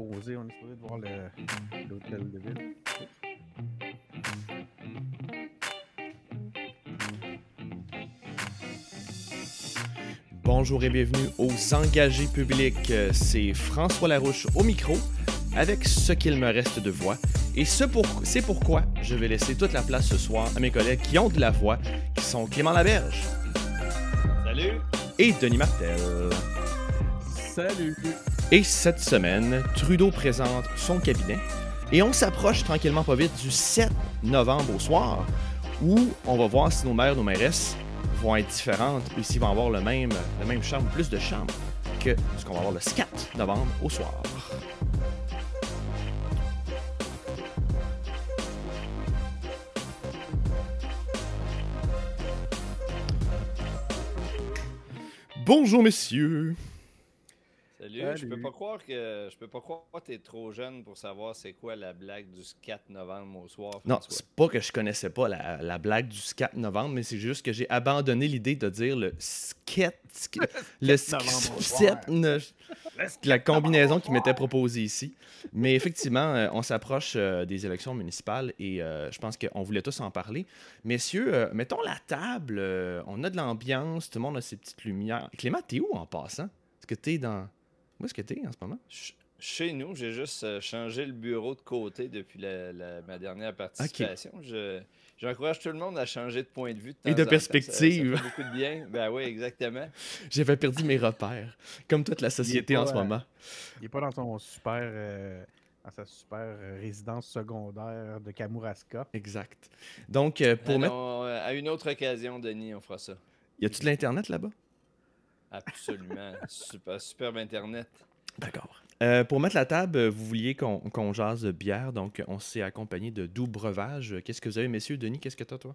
on est supposé de voir l'hôtel de ville. Bonjour et bienvenue aux engagés publics. C'est François Larouche au micro avec ce qu'il me reste de voix. Et ce pour- c'est pourquoi je vais laisser toute la place ce soir à mes collègues qui ont de la voix, qui sont Clément Laberge Salut! et Denis Martel. Salut! Et cette semaine, Trudeau présente son cabinet et on s'approche tranquillement pas vite du 7 novembre au soir où on va voir si nos maires, nos mairesses vont être différentes et s'ils vont avoir le même, le même charme, plus de charme que ce qu'on va avoir le 4 novembre au soir. Bonjour messieurs. Salut. Je Salut. peux pas croire que je peux pas croire que t'es trop jeune pour savoir c'est quoi la blague du 4 novembre au soir. Non, c'est pas que je connaissais pas la, la blague du 4 novembre, mais c'est juste que j'ai abandonné l'idée de dire le skate, le novembre au skate, ne- la combinaison qui m'était proposée ici. Mais effectivement, euh, on s'approche euh, des élections municipales et euh, je pense qu'on voulait tous en parler. Messieurs, mettons la table, on a de l'ambiance, tout le monde a ses petites lumières. Clément, t'es où en passant? Est-ce que t'es dans... Où est-ce que t'es en ce moment? Ch- Chez nous, j'ai juste euh, changé le bureau de côté depuis la- la- ma dernière participation. Je- J'encourage tout le monde à changer de point de vue. Et temps de en temps. perspective. Ça, ça fait beaucoup de bien. Ben oui, exactement. J'avais perdu mes repères, comme toute la société en ce euh, moment. Il est pas dans son super. euh, dans sa super résidence secondaire de Kamouraska. Exact. Donc, euh, pour mettre... à une autre occasion, Denis, on fera ça. Y a-tu de l'Internet là-bas? Absolument. Super, superbe Internet. D'accord. Euh, pour mettre la table, vous vouliez qu'on jase de bière, donc on s'est accompagné de doux breuvages. Qu'est-ce que vous avez, messieurs? Denis, qu'est-ce que t'as, toi?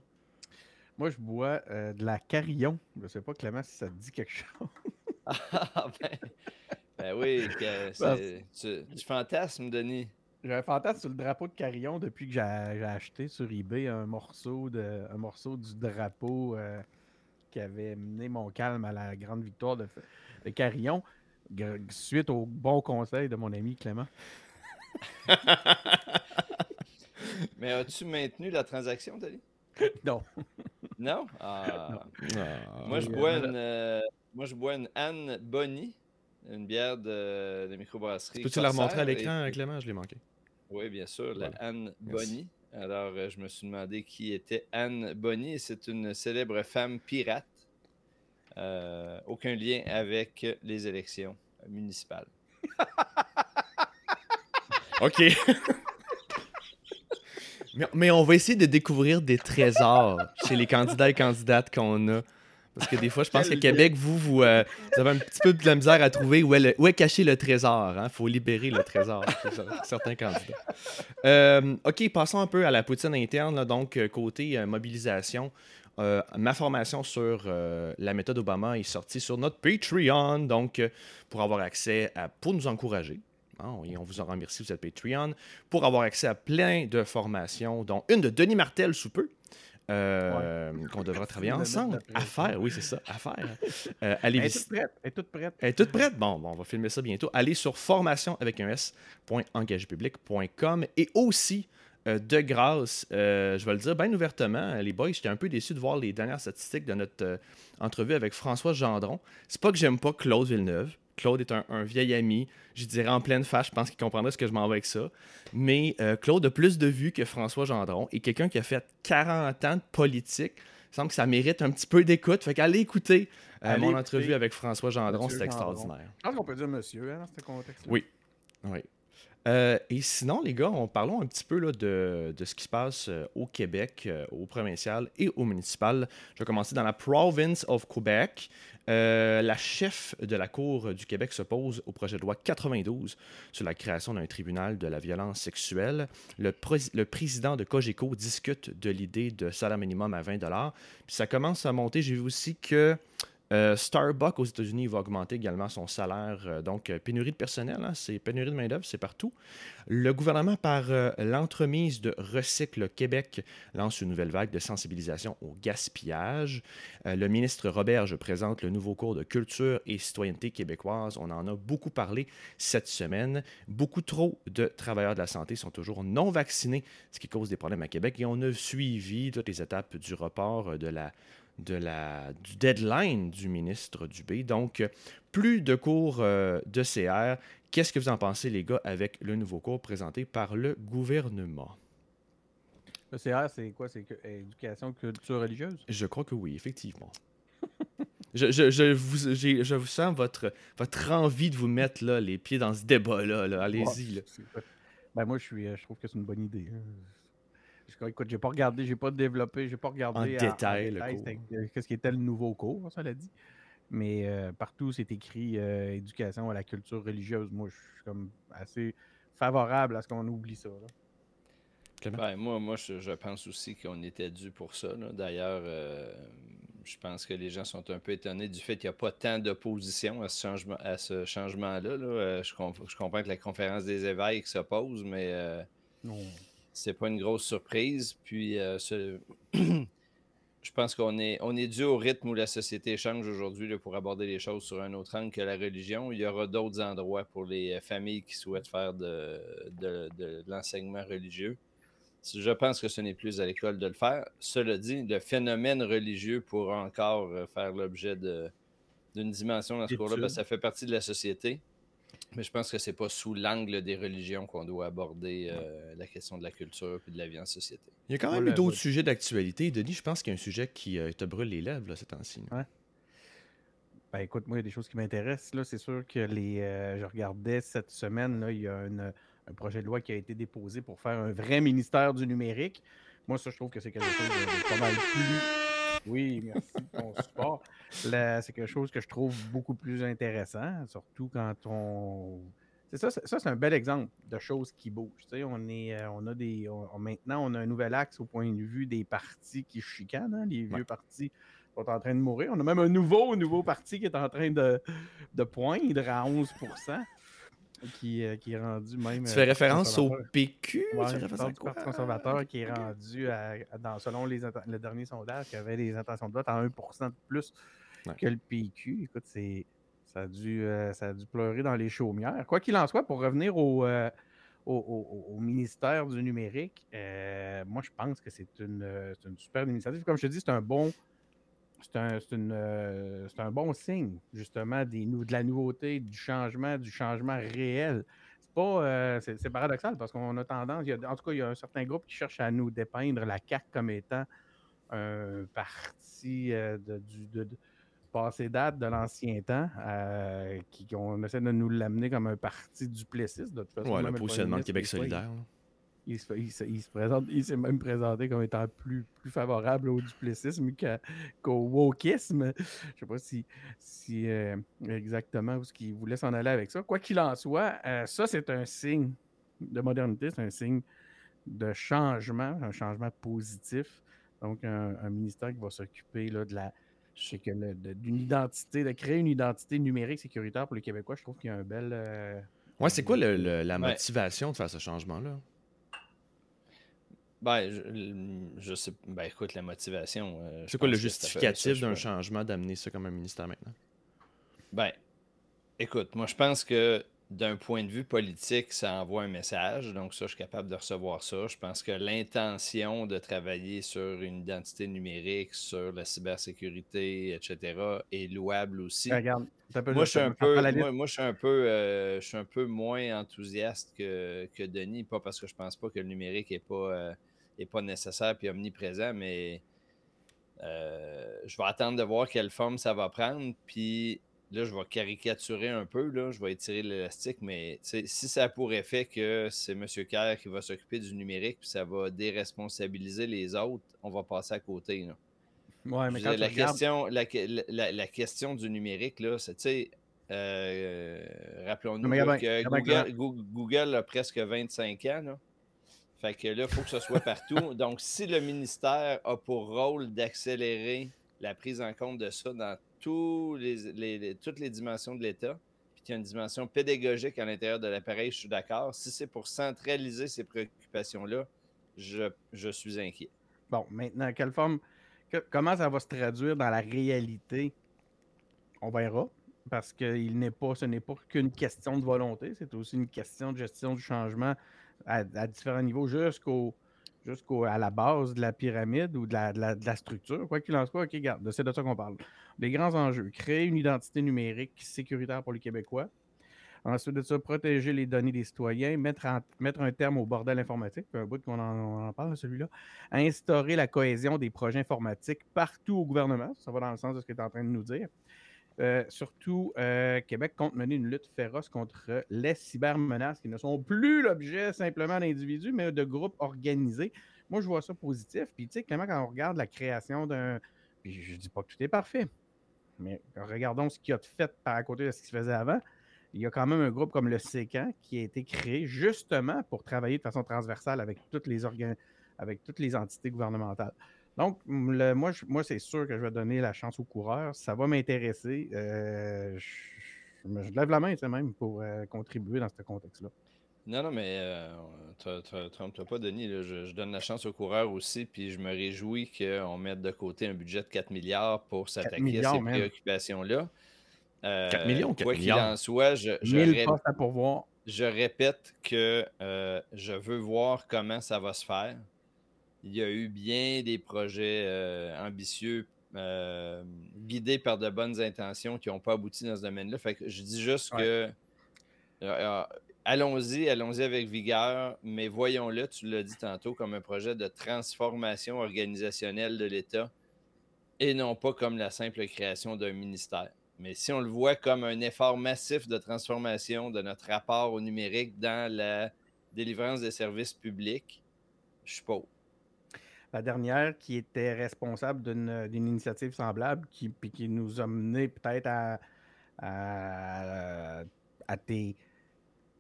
Moi, je bois euh, de la carillon. Je sais pas, Clément, si ça te dit quelque chose. Ah, ben, ben oui, que c'est- tu, tu fantasmes, Denis. J'ai un fantasme sur le drapeau de carillon depuis que j'ai j'ai acheté sur eBay un morceau, de, un morceau du drapeau euh, qui avait mené mon calme à la grande victoire de, de Carillon, suite au bon conseil de mon ami Clément. Mais as-tu maintenu la transaction, Denis? Non. Non? Ah. Ah, Moi, je oui, bois euh, une, euh, moi, je bois une Anne Bonny, une bière de, de microbrasserie. Peux-tu la remontrer à et l'écran, Clément? Je l'ai manqué. Oui, bien sûr, la Voilà. Anne Merci. Bonny. Alors, euh, je me suis demandé qui était Anne Bonny. C'est une célèbre femme pirate. Euh, aucun lien avec les élections municipales. OK. mais, mais on va essayer de découvrir des trésors chez les candidats et candidates qu'on a. Parce que des fois, je pense Quel Québec, vous, vous, euh, vous avez un petit peu de la misère à trouver où est, le- où est caché le trésor. Il faut libérer le trésor certains candidats. Euh, OK, passons un peu à la poutine interne. là. donc, euh, côté euh, mobilisation, ma formation sur la méthode Obama est sortie sur notre Patreon. Donc, pour avoir accès à, pour nous encourager, hein, et on vous en remercie, vous êtes Patreon, pour avoir accès à plein de formations, dont une de Denis Martel sous peu. Euh, qu'on devra travailler ensemble. À faire, oui, c'est ça, à faire. Euh, allez Elle est toute prête. Elle est toute prête. Elle est toute prête? Bon, bon, on va filmer ça bientôt. Allez sur formation avec un s.engagepublic.com et aussi, euh, de grâce, je vais le dire bien ouvertement, les boys, j'étais un peu déçu de voir les dernières statistiques de notre entrevue avec François Gendron. C'est pas que j'aime pas Claude Villeneuve. Claude est un, un vieil ami. Je dirais en pleine face, je pense qu'il comprendrait ce que je m'en vais avec ça. Mais euh, Claude a plus de vues que François Gendron et quelqu'un qui a fait 40 ans de politique. Il semble que ça mérite un petit peu d'écoute. Fait qu'allez écouter euh, mon écouter entrevue avec François Gendron, c'est extraordinaire. Je pense qu'on peut dire monsieur hein, dans ce contexte-là. Oui. Oui. Euh, et sinon, les gars, on parlons un petit peu de, de ce qui se passe euh, au Québec, euh, au provincial et au municipal. Je vais commencer dans la province of Quebec. La chef de la Cour du Québec s'oppose au projet de loi 92 sur la création d'un tribunal de la violence sexuelle. Le président de Cogeco discute de l'idée de salaire minimum à 20 Puis ça commence à monter. J'ai vu aussi que Euh, Starbucks aux États-Unis va augmenter également son salaire. Euh, donc, euh, pénurie de personnel, hein, c'est pénurie de main-d'œuvre, c'est partout. Le gouvernement, par l'entremise de Recycle Québec, lance une nouvelle vague de sensibilisation au gaspillage. le ministre Roberge présente le nouveau cours de culture et citoyenneté québécoise. On en a beaucoup parlé cette semaine. Beaucoup trop de travailleurs de la santé sont toujours non vaccinés, ce qui cause des problèmes à Québec. Et on a suivi toutes les étapes du report de la de la, du deadline du ministre Dubé. Donc, plus de cours euh, de CR. Qu'est-ce que vous en pensez, les gars, avec le nouveau cours présenté par le gouvernement? Le CR, c'est quoi? C'est éducation, culture religieuse? Je crois que oui, effectivement. je, je, je, vous, je vous sens votre, votre envie de vous mettre là, les pieds dans ce débat-là. Allez-y. Ben moi, je, suis, je trouve que c'est une bonne idée. Écoute, j'ai pas regardé, j'ai pas développé, j'ai pas regardé en détail, qu'est-ce qui était le nouveau cours, ça l'a dit. Mais euh, partout, c'est écrit euh, éducation à la culture religieuse. Moi, je suis comme assez favorable à ce qu'on oublie ça. Ben, moi, moi je, pense aussi qu'on était dû pour ça. D'ailleurs, euh, je pense que les gens sont un peu étonnés du fait qu'il n'y a pas tant d'opposition à ce changement à ce changement-là. Je, je, comprends que la conférence des évêques s'oppose, mais non c'est pas une grosse surprise. Puis, euh, je pense qu'on est, on est dû au rythme où la société change aujourd'hui pour aborder les choses sur un autre angle que la religion. Il y aura d'autres endroits pour les familles qui souhaitent faire de, de, l'enseignement religieux. Je pense que ce n'est plus à l'école de le faire. Cela dit, le phénomène religieux pourra encore euh, faire l'objet d'une dimension dans ce cours-là, parce que ça fait partie de la société. Mais je pense que c'est pas sous l'angle des religions qu'on doit aborder euh, la question de la culture et de la vie en société. Il y a quand même eu d'autres sujets d'actualité. Denis, je pense qu'il y a un sujet qui euh, te brûle les lèvres là, ces temps-ci. Ouais. Ben écoute, moi, il y a des choses qui m'intéressent. Là, c'est sûr que les. Euh, je regardais cette semaine, là, il y a un projet de loi qui a été déposé pour faire un vrai ministère du numérique. Moi, ça, je trouve que c'est quelque chose de pas mal plus oui, merci de ton support. C'est quelque chose que je trouve beaucoup plus intéressant, surtout quand on. C'est ça, ça c'est un bel exemple de choses qui bougent. on, est, euh, on a des. maintenant, on a un nouvel axe au point de vue des partis qui chicanent. Hein, les vieux partis sont en train de mourir. On a même un nouveau, nouveau parti qui est en train de, de poindre à 11 qui, euh, qui, est rendu même. Tu fais euh, référence au PQ ouais, tu Parti conservateur qui est rendu, dans, selon les, le dernier sondage, qui avait des intentions de vote à 1 de plus que le PQ. Écoute, c'est, ça, a dû, euh, ça a dû pleurer dans les chaumières. Quoi qu'il en soit, pour revenir au, au, au, ministère du numérique, moi, je pense que c'est une, une super initiative. Comme je te dis, c'est un bon c'est un, euh, un, bon signe, justement, des, de la nouveauté, du changement, du changement réel. C'est pas. Euh, c'est, paradoxal parce qu'on a tendance. en tout cas, il y a un certain groupe qui cherche à nous dépeindre la CAQ comme étant un parti euh, de, du, de, passé date de l'ancien temps, qui, on essaie de nous l'amener comme un parti duplessiste. De toute façon, le positionnement de Québec solidaire. Il se, présente, il s'est même présenté comme étant plus, plus favorable au duplessisme qu'au wokisme. Je ne sais pas si, si euh, exactement où ce qu'il voulait s'en aller avec ça. Quoi qu'il en soit, euh, ça, c'est un signe de modernité, c'est un signe de changement, un changement positif. Donc, un, ministère qui va s'occuper de la d'une identité, de créer une identité numérique sécuritaire pour les Québécois. Je trouve qu'il y a un bel. Euh, ouais, c'est quoi la motivation de faire ce changement-là? Ben, je, sais. Ben, écoute, la motivation. Euh, c'est quoi le justificatif d'un changement d'amener ça comme un ministère maintenant? Ben, écoute, moi, je pense que d'un point de vue politique, ça envoie un message. Donc, ça, je suis capable de recevoir ça. Je pense que l'intention de travailler sur une identité numérique, sur la cybersécurité, etc., est louable aussi. Regarde, moi, je suis un peu, moi, je suis un peu, euh, je suis un peu moins enthousiaste que, que, Denis, pas parce que je pense pas que le numérique est pas. Euh, n'est pas nécessaire et omniprésent, mais euh, je vais attendre de voir quelle forme ça va prendre. Puis là, je vais caricaturer un peu, là, je vais étirer l'élastique, mais si ça a pour effet que c'est M. Kerr qui va s'occuper du numérique, puis ça va déresponsabiliser les autres, on va passer à côté. Là. Ouais, mais la, question, la, question du numérique, là, c'est, sais, euh, rappelons-nous que Google, Google, a presque 25 ans. Là. Fait que là, il faut que ce soit partout. Donc, si le ministère a pour rôle d'accélérer la prise en compte de ça dans tous les, toutes les dimensions de l'État, puis qu'il y a une dimension pédagogique à l'intérieur de l'appareil, je suis d'accord. Si c'est pour centraliser ces préoccupations-là, je, je, suis inquiet. Bon, maintenant, quelle forme, comment ça va se traduire dans la réalité? On verra parce que il n'est pas, ce n'est pas qu'une question de volonté, c'est aussi une question de gestion du changement à, différents niveaux jusqu'au jusqu'à la base de la pyramide ou de la, de la, structure. Quoi qu'il en soit, OK, regarde, c'est de ça qu'on parle. Les grands enjeux, créer une identité numérique sécuritaire pour les Québécois. Ensuite de ça, protéger les données des citoyens, mettre, mettre un terme au bordel informatique, un bout qu'on en, parle, celui-là. Instaurer la cohésion des projets informatiques partout au gouvernement. Ça va dans le sens de ce que tu es en train de nous dire. Euh, surtout, euh, Québec compte mener une lutte féroce contre les cybermenaces qui ne sont plus l'objet simplement d'individus, mais de groupes organisés. Moi, je vois ça positif. Puis, tu sais, quand on regarde la création d'un. Puis, je ne dis pas que tout est parfait, mais regardons ce qu'il a fait par à côté de ce qui se faisait avant. Il y a quand même un groupe comme le SECAN qui a été créé justement pour travailler de façon transversale avec toutes les entités gouvernementales. Donc, moi, moi c'est sûr que je vais donner la chance aux coureurs. Ça va m'intéresser. Euh, je, lève la main, c'est même, pour euh, contribuer dans ce contexte-là. Non, non, mais euh, trompe-toi pas, Denis. je, donne la chance aux coureurs aussi, puis je me réjouis qu'on mette de côté un budget de 4 milliards pour s'attaquer à ces préoccupations-là. 4 euh, millions, 4 quoi qu'il en soit, je, je, je répète que je veux voir comment ça va se faire il y a eu bien des projets euh, ambitieux euh, guidés par de bonnes intentions qui n'ont pas abouti dans ce domaine-là. Fait que je dis juste que euh, allons-y, allons-y avec vigueur, mais voyons-le, tu l'as dit tantôt, comme un projet de transformation organisationnelle de l'État et non pas comme la simple création d'un ministère. Mais si on le voit comme un effort massif de transformation de notre rapport au numérique dans la délivrance des services publics, je suis pas la dernière qui était responsable d'une initiative semblable, qui, puis qui nous a mené peut-être à, à, tes,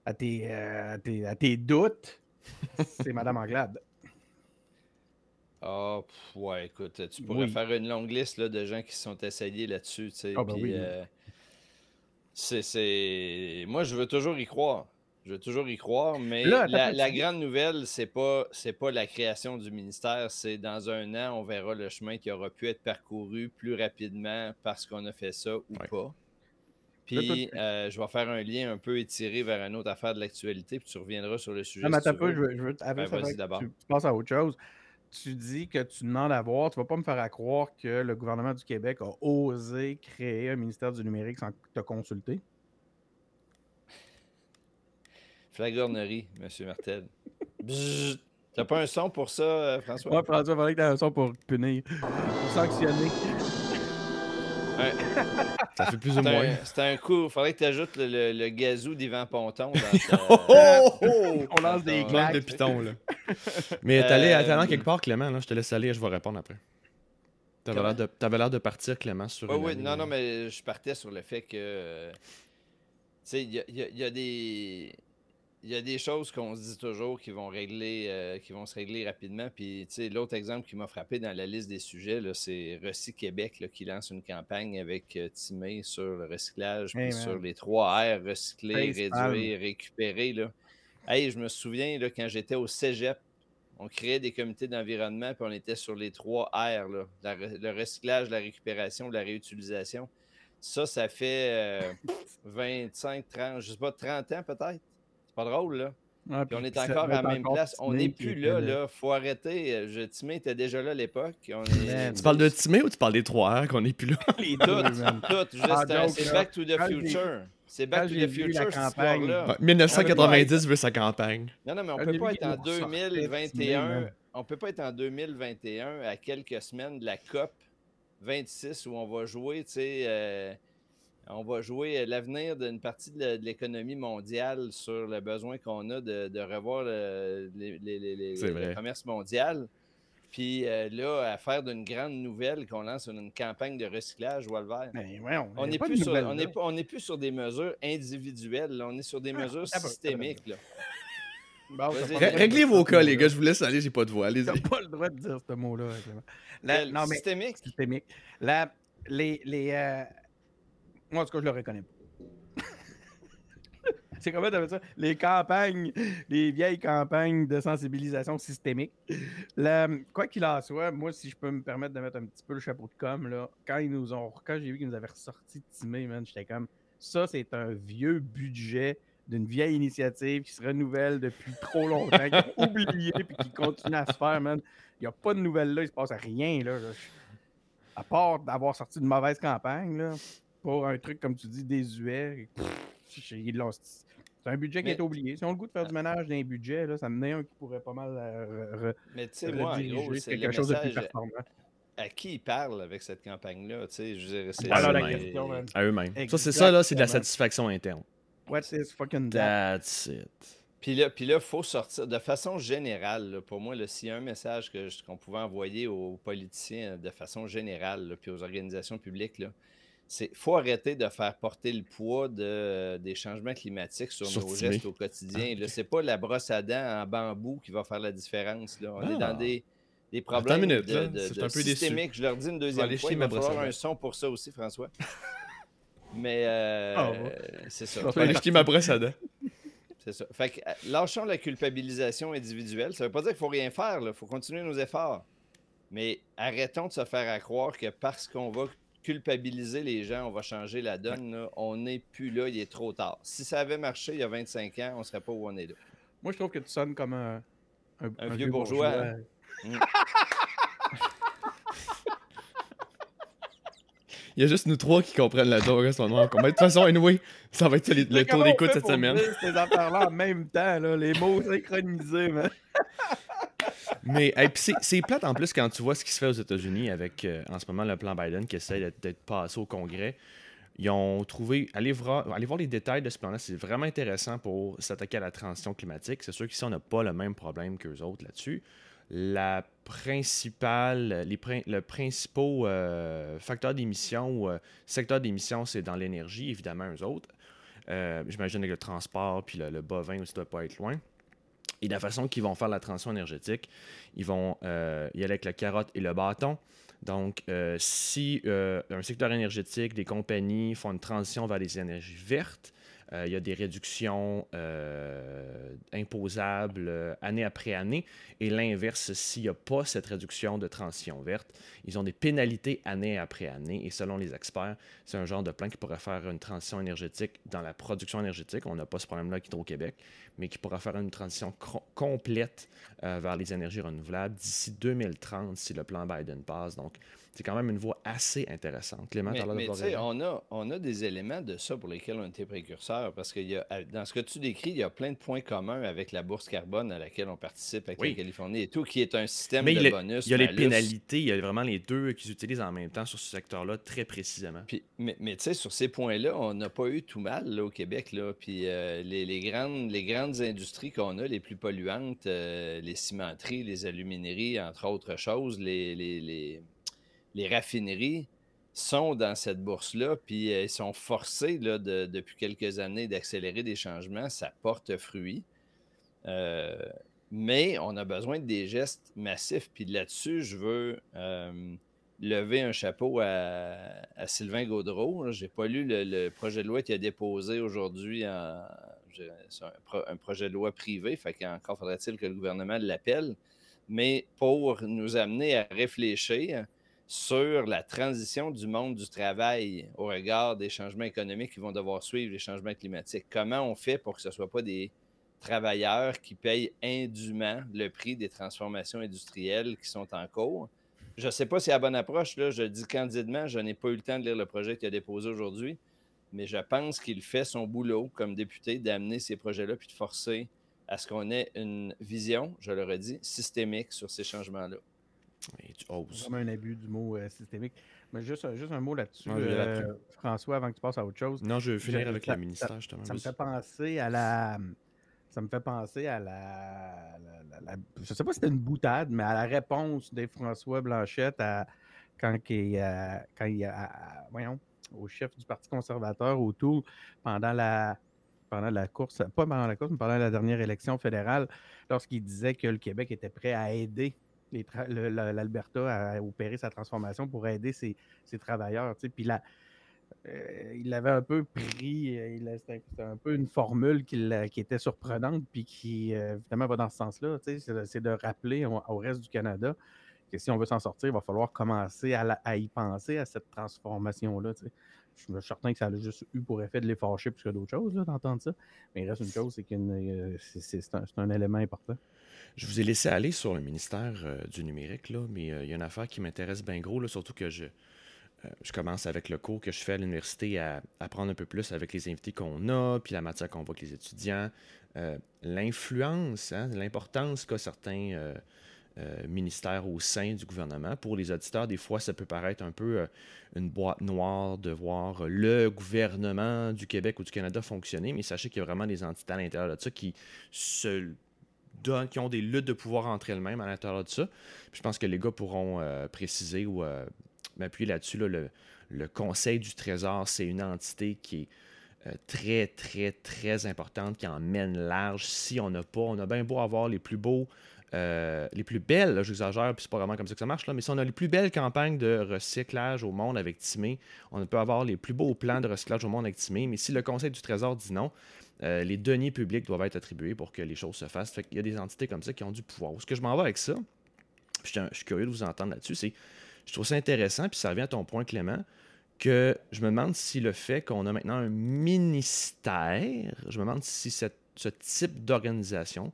à, tes, euh, à, tes, doutes, c'est Madame Anglade. Ah, ouais, écoute, tu pourrais faire une longue liste là, de gens qui se sont essayés là-dessus. Tu sais, ah, ben oui. Euh, c'est. Moi, je veux toujours y croire. Je veux toujours y croire, mais la, grande nouvelle, c'est pas c'est pas la création du ministère, c'est dans un an, on verra le chemin qui aura pu être parcouru plus rapidement parce qu'on a fait ça ou pas. Puis euh, je vais faire un lien un peu étiré vers une autre affaire de l'actualité, puis tu reviendras sur le sujet. Non, mais si peu, je veux, je veux ben, tu, passes à autre chose. Tu dis que tu demandes à voir, tu vas pas me faire croire que le gouvernement du Québec a osé créer un ministère du numérique sans te consulter? Flagornerie, M. Martel. T'as pas un son pour ça, euh, François? Ouais, François, il fallait que t'aies un son pour punir, pour sanctionner. Ouais. Ça fait plus ou moins. C'était un coup. Il faudrait que tu ajoutes le, le, gazou d'Ivan Ponton. Dans oh, oh, oh! On lance des claques. de piton, là. Mais euh... t'allais allé quelque part, Clément. Là. Je te laisse aller, je vais répondre après. T'avais l'air de, l'air de partir, Clément, sur. Oui, oui, non, non, mais je partais sur le fait que. Euh, tu sais, il y, y, y a des il y a des choses qu'on se dit toujours qui vont régler, euh, qui vont se régler rapidement. Puis, l'autre exemple qui m'a frappé dans la liste des sujets, c'est Recy Québec qui lance une campagne avec euh, Timé sur le recyclage, puis sur les trois R, recycler, réduire, récupérer. Là. Hey, je me souviens là, quand j'étais au Cégep, on créait des comités d'environnement, puis on était sur les trois R, là, le recyclage, la récupération, la réutilisation. Ça, ça fait 25, euh, 30, je sais pas, 30 ans peut-être? Pas drôle, là. on est encore à la même place. On n'est plus là, là. Faut arrêter. Je, Timé était déjà là à l'époque. Tu parles de Timé ou tu parles des trois heures qu'on n'est plus là? Les toutes, ah, c'est Back to the Future. C'est Back to the Future, cette histoire-là. 1990 veut sa campagne. Non, non, mais on peut pas être en 2021. On peut pas être en 2021 à quelques semaines de la COP 26 où on va jouer, tu sais... Euh, on va jouer l'avenir d'une partie de l'économie mondiale sur le besoin qu'on a de, revoir le, commerce mondial. Puis euh, là, à faire d'une grande nouvelle qu'on lance une, campagne de recyclage, Walver. Ben, ouais, on n'est plus, sur, on plus sur des mesures individuelles, on est sur des ah, mesures systémiques. réglez vos cas, les gars, je vous laisse aller, j'ai pas de voix. Allez-y. pas le droit de dire ce mot-là. non, mais, systémique? Systémique. La, les. les euh, Moi, en tout cas, je le reconnais pas. C'est comment t'appelles ça? Les campagnes, les vieilles campagnes de sensibilisation systémique. quoi qu'il en soit, moi, si je peux me permettre de mettre un petit peu le chapeau de com, là, quand ils nous ont. Quand j'ai vu qu'ils nous avaient ressorti Timé, man, j'étais comme. Ça, c'est un vieux budget d'une vieille initiative qui se renouvelle depuis trop longtemps, qui est oublié puis qui continue à se faire, man. Il n'y a pas de nouvelles là, il se passe rien, là. À part d'avoir sorti une mauvaise campagne, là, pour un truc, comme tu dis, désuet. C'est un budget qui est oublié. Si on a le goût de faire du ménage dans les budgets, là, ça me un qui pourrait pas mal euh, Mais tu sais, moi, en gros, c'est quelque chose de plus performant. À qui ils parlent avec cette campagne-là? Tu sais, c'est à eux-mêmes. Ça, c'est ça, là, c'est de la satisfaction interne. What's this fucking That's it. Puis là, il faut sortir de façon générale. pour moi, s'il y a un message qu'on pouvait envoyer aux politiciens de façon générale, puis aux organisations publiques, c'est faut arrêter de faire porter le poids de, des changements climatiques sur nos gestes au quotidien. Ah, Ce n'est pas la brosse à dents en bambou qui va faire la différence. Là. On est dans ah. des, des problèmes de, de, systémiques. Je leur dis une deuxième fois, il va falloir un son pour ça aussi, François. Mais euh, ah, c'est ça. Je vais acheter ma brosse à dents. C'est ça. Fait que, euh, lâchons la culpabilisation individuelle. Ça ne veut pas dire qu'il faut rien faire. Il faut continuer nos efforts. Mais arrêtons de se faire croire que parce qu'on va culpabiliser les gens, on va changer la donne. On n'est plus là, il est trop tard. Si ça avait marché il y a 25 ans, on ne serait pas où on est là. Moi, je trouve que tu sonnes comme un, un, vieux, bourgeois. Mm. Il y a juste nous trois qui comprennent la en ce moment. de toute façon, anyway, ça va être le, tour d'écoute cette semaine. ces affaires-là en même temps, là, les mots synchronisés, man. Mais c'est plate en plus quand tu vois ce qui se fait aux États-Unis avec euh, en ce moment le plan Biden qui essaie d'être passé au Congrès. Ils ont trouvé. Allez voir, voir les détails de ce plan-là. C'est vraiment intéressant pour s'attaquer à la transition climatique. C'est sûr qu'ici, on n'a pas le même problème qu'eux autres là-dessus la principale, les, le principal euh, facteur d'émission ou euh, secteur d'émission, c'est dans l'énergie, évidemment, eux autres. J'imagine que le transport puis le, bovin aussi ne doit pas être loin. Et la façon qu'ils vont faire la transition énergétique, ils vont y aller avec la carotte et le bâton. Donc, si un secteur énergétique, des compagnies font une transition vers les énergies vertes, euh, il y a des réductions euh, imposables euh, année après année. Et l'inverse, s'il n'y a pas cette réduction de transition verte, ils ont des pénalités année après année. Et selon les experts, c'est un genre de plan qui pourrait faire une transition énergétique dans la production énergétique. On n'a pas ce problème-là avec Hydro-Québec, mais qui pourra faire une transition complète vers les énergies renouvelables d'ici 2030 si le plan Biden passe. Donc, c'est quand même une voie assez intéressante. Clément, mais, mais on a, on a des éléments de ça pour lesquels on était précurseurs, parce que y a, dans ce que tu décris, il y a plein de points communs avec la bourse carbone à laquelle on participe avec la Californie et tout, qui est un système de bonus. Il y a les pénalités, il y a vraiment les deux qu'ils utilisent en même temps sur ce secteur-là, très précisément. Puis, mais, mais tu sais, sur ces points-là, on n'a pas eu tout mal là, au Québec. Là. Puis euh, les, les, grandes, les grandes industries qu'on a, les plus polluantes, euh, les cimenteries, les alumineries, entre autres choses, les, les les raffineries sont dans cette bourse-là, puis elles sont forcées depuis quelques années d'accélérer des changements. Ça porte fruit. Euh, mais on a besoin de des gestes massifs. Puis là-dessus, je veux euh, lever un chapeau à, Sylvain Gaudreau. Je n'ai pas lu le, projet de loi qu'il a déposé aujourd'hui. Un, projet de loi privé, fait qu'encore faudrait-il que le gouvernement l'appelle. Mais pour nous amener à réfléchir sur la transition du monde du travail au regard des changements économiques qui vont devoir suivre les changements climatiques. Comment on fait pour que ce ne soit pas des travailleurs qui payent indûment le prix des transformations industrielles qui sont en cours? Je ne sais pas si c'est la bonne approche, là, je dis candidement, je n'ai pas eu le temps de lire le projet qu'il a déposé aujourd'hui, mais je pense qu'il fait son boulot comme député d'amener ces projets-là puis de forcer à ce qu'on ait une vision, je le redis, systémique sur ces changements-là. C'est vraiment un abus du mot euh, systémique. Mais juste, juste un mot là-dessus, euh, François, avant que tu passes à autre chose. Non, je vais finir avec le ministère, justement. Ça me fait penser à la. Ça me fait penser à la. je ne sais pas si c'était une boutade, mais à la réponse de François Blanchette à, quand, il, quand il voyons, au chef du Parti conservateur autour pendant la pendant la course, pas pendant la course, mais pendant la dernière élection fédérale, lorsqu'il disait que le Québec était prêt à aider l'Alberta à opérer sa transformation pour aider ses, travailleurs. Puis euh, il avait un peu pris, euh, c'était un peu une formule qui, était surprenante, puis qui évidemment va dans ce sens-là. C'est de rappeler au, reste du Canada que si on veut s'en sortir, il va falloir commencer à, y penser à cette transformation-là. Je suis certain que ça a juste eu pour effet de les fâcher plus que d'autres choses d'entendre ça. Mais il reste une chose, c'est que c'est un, un, élément important. Je vous ai laissé aller sur le ministère euh, du numérique, là, mais euh, il y a une affaire qui m'intéresse bien gros, là, surtout que je, euh, je commence avec le cours que je fais à l'université à apprendre un peu plus avec les invités qu'on a, puis la matière qu'on voit avec les étudiants. L'influence, hein, l'importance qu'a certains ministères au sein du gouvernement. Pour les auditeurs, des fois, ça peut paraître un peu une boîte noire de voir le gouvernement du Québec ou du Canada fonctionner, mais sachez qu'il y a vraiment des entités à l'intérieur de ça qui se qui ont des luttes de pouvoir entre elles-mêmes à l'intérieur de ça. je pense que les gars pourront euh, préciser ou euh, m'appuyer là-dessus. le, Conseil du Trésor, c'est une entité qui est euh, très, très, très importante, qui emmène large. Si on n'a pas, on a bien beau avoir les plus beaux, les plus belles, j'exagère, puis c'est pas vraiment comme ça que ça marche, là, mais si on a les plus belles campagnes de recyclage au monde avec Timé, on peut avoir les plus beaux plans de recyclage au monde avec Timé, mais si le Conseil du Trésor dit non, euh, les deniers publics doivent être attribués pour que les choses se fassent. Il y a des entités comme ça qui ont du pouvoir. ce que je m'en vais avec ça, je, suis curieux de vous entendre là-dessus, c'est je trouve ça intéressant, puis ça revient à ton point, Clément, que je me demande si le fait qu'on a maintenant un ministère, je me demande si ce type d'organisation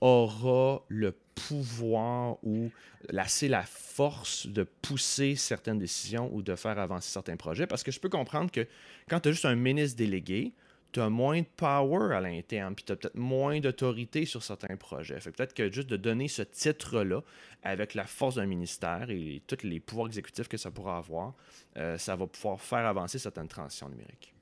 aura le pouvoir ou la force de pousser certaines décisions ou de faire avancer certains projets. Parce que je peux comprendre que quand tu as juste un ministre délégué, tu as moins de power à l'interne, puis tu as peut-être moins d'autorité sur certains projets. Fait peut-être que juste de donner ce titre-là, avec la force d'un ministère et tous les pouvoirs exécutifs que ça pourra avoir, euh, ça va pouvoir faire avancer certaines transitions numériques.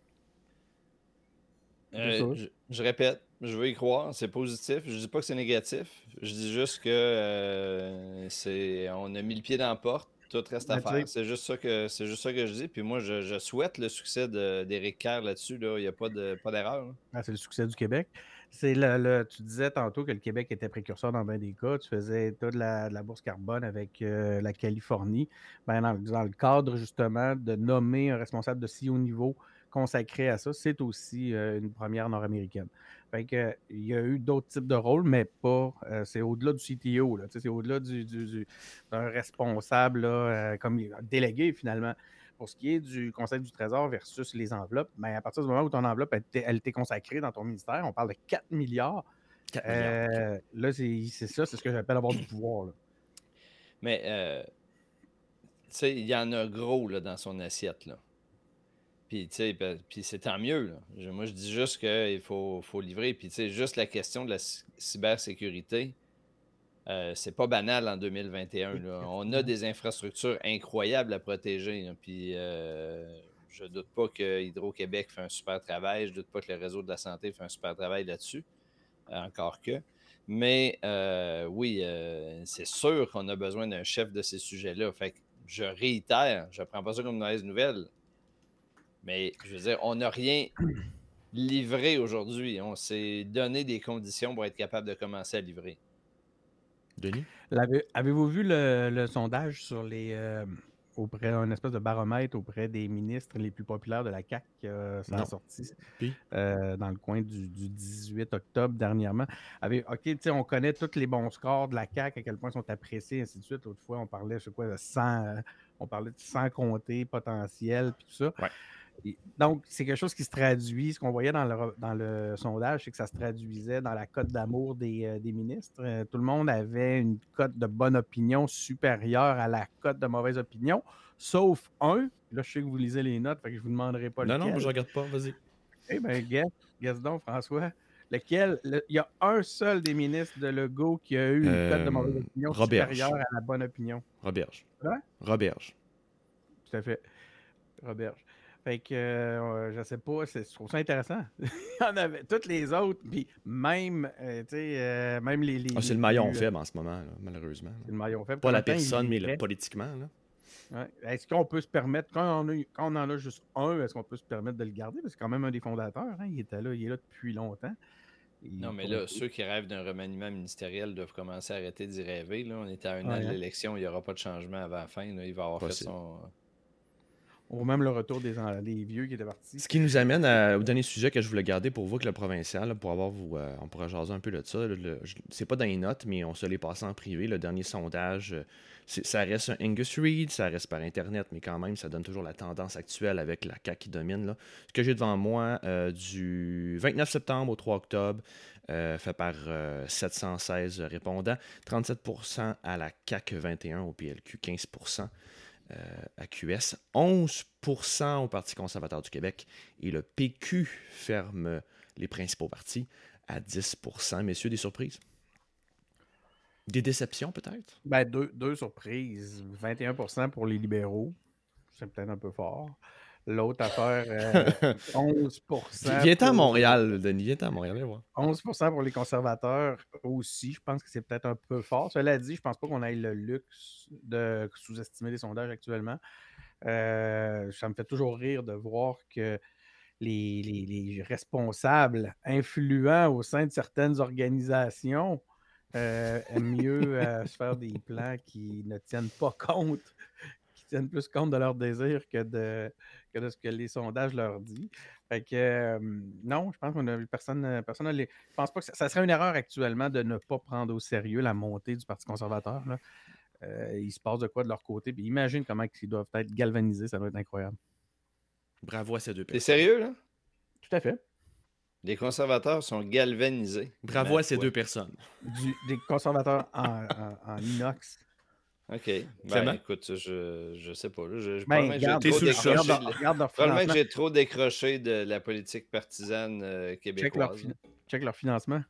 Euh, je, répète, je veux y croire, c'est positif. Je dis pas que c'est négatif. Je dis juste que euh, c'est on a mis le pied dans la porte. Tout reste à faire. C'est juste, ça que, c'est juste ça que je dis. Puis moi, je, souhaite le succès d'Éric Kerr là-dessus. Là. Il n'y a pas, de, pas d'erreur. Ah, c'est le succès du Québec. C'est le, tu disais tantôt que le Québec était précurseur dans bien des cas. Tu faisais de la, de la bourse carbone avec euh, la Californie. Ben, dans, dans, le cadre, justement, de nommer un responsable de si haut niveau consacré à ça, c'est aussi euh, une première nord-américaine. Fait que, il y a eu d'autres types de rôles, mais pas. Euh, c'est au-delà du CTO, c'est au-delà du, d'un responsable euh, comme délégué finalement. Pour ce qui est du Conseil du Trésor versus les enveloppes, ben, à partir du moment où ton enveloppe elle, t'est consacrée dans ton ministère, on parle de 4 milliards. 4 milliards. Là, c'est, ça, c'est ce que j'appelle avoir du pouvoir. Mais, tu sais, il y en a gros là, dans son assiette. Là. Puis, ben, puis c'est tant mieux. moi, je dis juste qu'il faut, faut livrer. Puis, juste la question de la cybersécurité, euh, c'est pas banal en 2021. On a des infrastructures incroyables à protéger. Puis, euh, je doute pas que Hydro-Québec fait un super travail. Je doute pas que le réseau de la santé fait un super travail là-dessus. encore que. Mais euh, oui, c'est sûr qu'on a besoin d'un chef de ces sujets-là. Fait je réitère, je ne prends pas ça comme une mauvaise nouvelle. Mais je veux dire, on n'a rien livré aujourd'hui. On s'est donné des conditions pour être capable de commencer à livrer. Denis? Avez-vous vu le, sondage sur les euh, auprès un espèce de baromètre auprès des ministres les plus populaires de la CAC qui a sorti euh, dans le coin du, 18 octobre dernièrement? Avez, OK, on connaît tous les bons scores de la CAC, à quel point ils sont appréciés, ainsi de suite. Autrefois, on parlait, je sais quoi, de 100, on parlait de 100 comtés potentiels, puis tout ça. Ouais. Donc, c'est quelque chose qui se traduit. Ce qu'on voyait dans le, dans le sondage, c'est que ça se traduisait dans la cote d'amour des, euh, ministres. Euh, tout le monde avait une cote de bonne opinion supérieure à la cote de mauvaise opinion, sauf un. Là, je sais que vous lisez les notes, fait que je ne vous demanderai pas Non, non, je ne regarde pas, vas-y. Eh bien, guess, guess donc, François. Lequel, il y a un seul des ministres de Legault qui a eu une cote de mauvaise euh, opinion supérieure à la bonne opinion. Roberge. Roberge. Tout à fait. Roberge. Fait que euh, je sais pas, je trouve ça intéressant. Il y en avait toutes les autres, puis même, euh, tu sais, euh, même les. Ah, c'est le maillon faible en ce moment, malheureusement. C'est le maillon faible. Pas la personne, mais le, politiquement. Ouais. Est-ce qu'on peut se permettre, quand on, quand on en a juste un, est-ce qu'on peut se permettre de le garder? Parce que c'est quand même un des fondateurs, hein, il était là, il est là depuis longtemps. Non, mais là, ceux qui rêvent d'un remaniement ministériel doivent commencer à arrêter d'y rêver. Là. On est à un an de l'élection, il n'y aura pas de changement avant la fin. Il va avoir fait son. Ou même le retour des, vieux qui étaient partis. Ce qui nous amène au dernier sujet que je voulais garder pour vous, que le provincial, pour avoir vous. Euh, on pourra jaser un peu de ça. C'est pas dans les notes, mais on se l'est passé en privé. Le dernier sondage, euh, ça reste un Angus Reid, ça reste par Internet, mais quand même, ça donne toujours la tendance actuelle avec la CAQ qui domine. Là. Ce que j'ai devant moi euh, du 29 septembre au 3 octobre, fait par 716 répondants, 37% à la CAQ 21 au PLQ, 15% euh, à QS, 11 au Parti conservateur du Québec et le PQ ferme les principaux partis à 10% Messieurs, des surprises? Des déceptions peut-être? Ben, deux, deux surprises. 21% pour les libéraux. C'est peut-être un peu fort. L'autre affaire, 11% euh, Viens à Montréal, Denis, viens à Montréal, 11% pour les conservateurs aussi. Je pense que c'est peut-être un peu fort. Cela dit, je pense pas qu'on ait le luxe de sous-estimer les sondages actuellement. Euh, ça me fait toujours rire de voir que les, responsables influents au sein de certaines organisations euh, aiment mieux se faire des plans qui ne tiennent pas compte, tiennent plus compte de leurs désirs que de, que de ce que les sondages leur disent. Fait que non, je pense qu'on a personne, personne Je pense pas que ça, serait une erreur actuellement de ne pas prendre au sérieux la montée du Parti conservateur. Là. Euh, il se passe de quoi de leur côté? Puis imagine comment ils doivent être galvanisés, ça doit être incroyable. Bravo à ces deux personnes. T'es sérieux, là? Tout à fait. Les conservateurs sont galvanisés. Bravo à ces deux personnes. des conservateurs en inox OK. Ben, écoute, je, je sais pas. Je, je ben, probablement que j'ai trop décroché de la politique partisane euh, québécoise. Check leur, financement.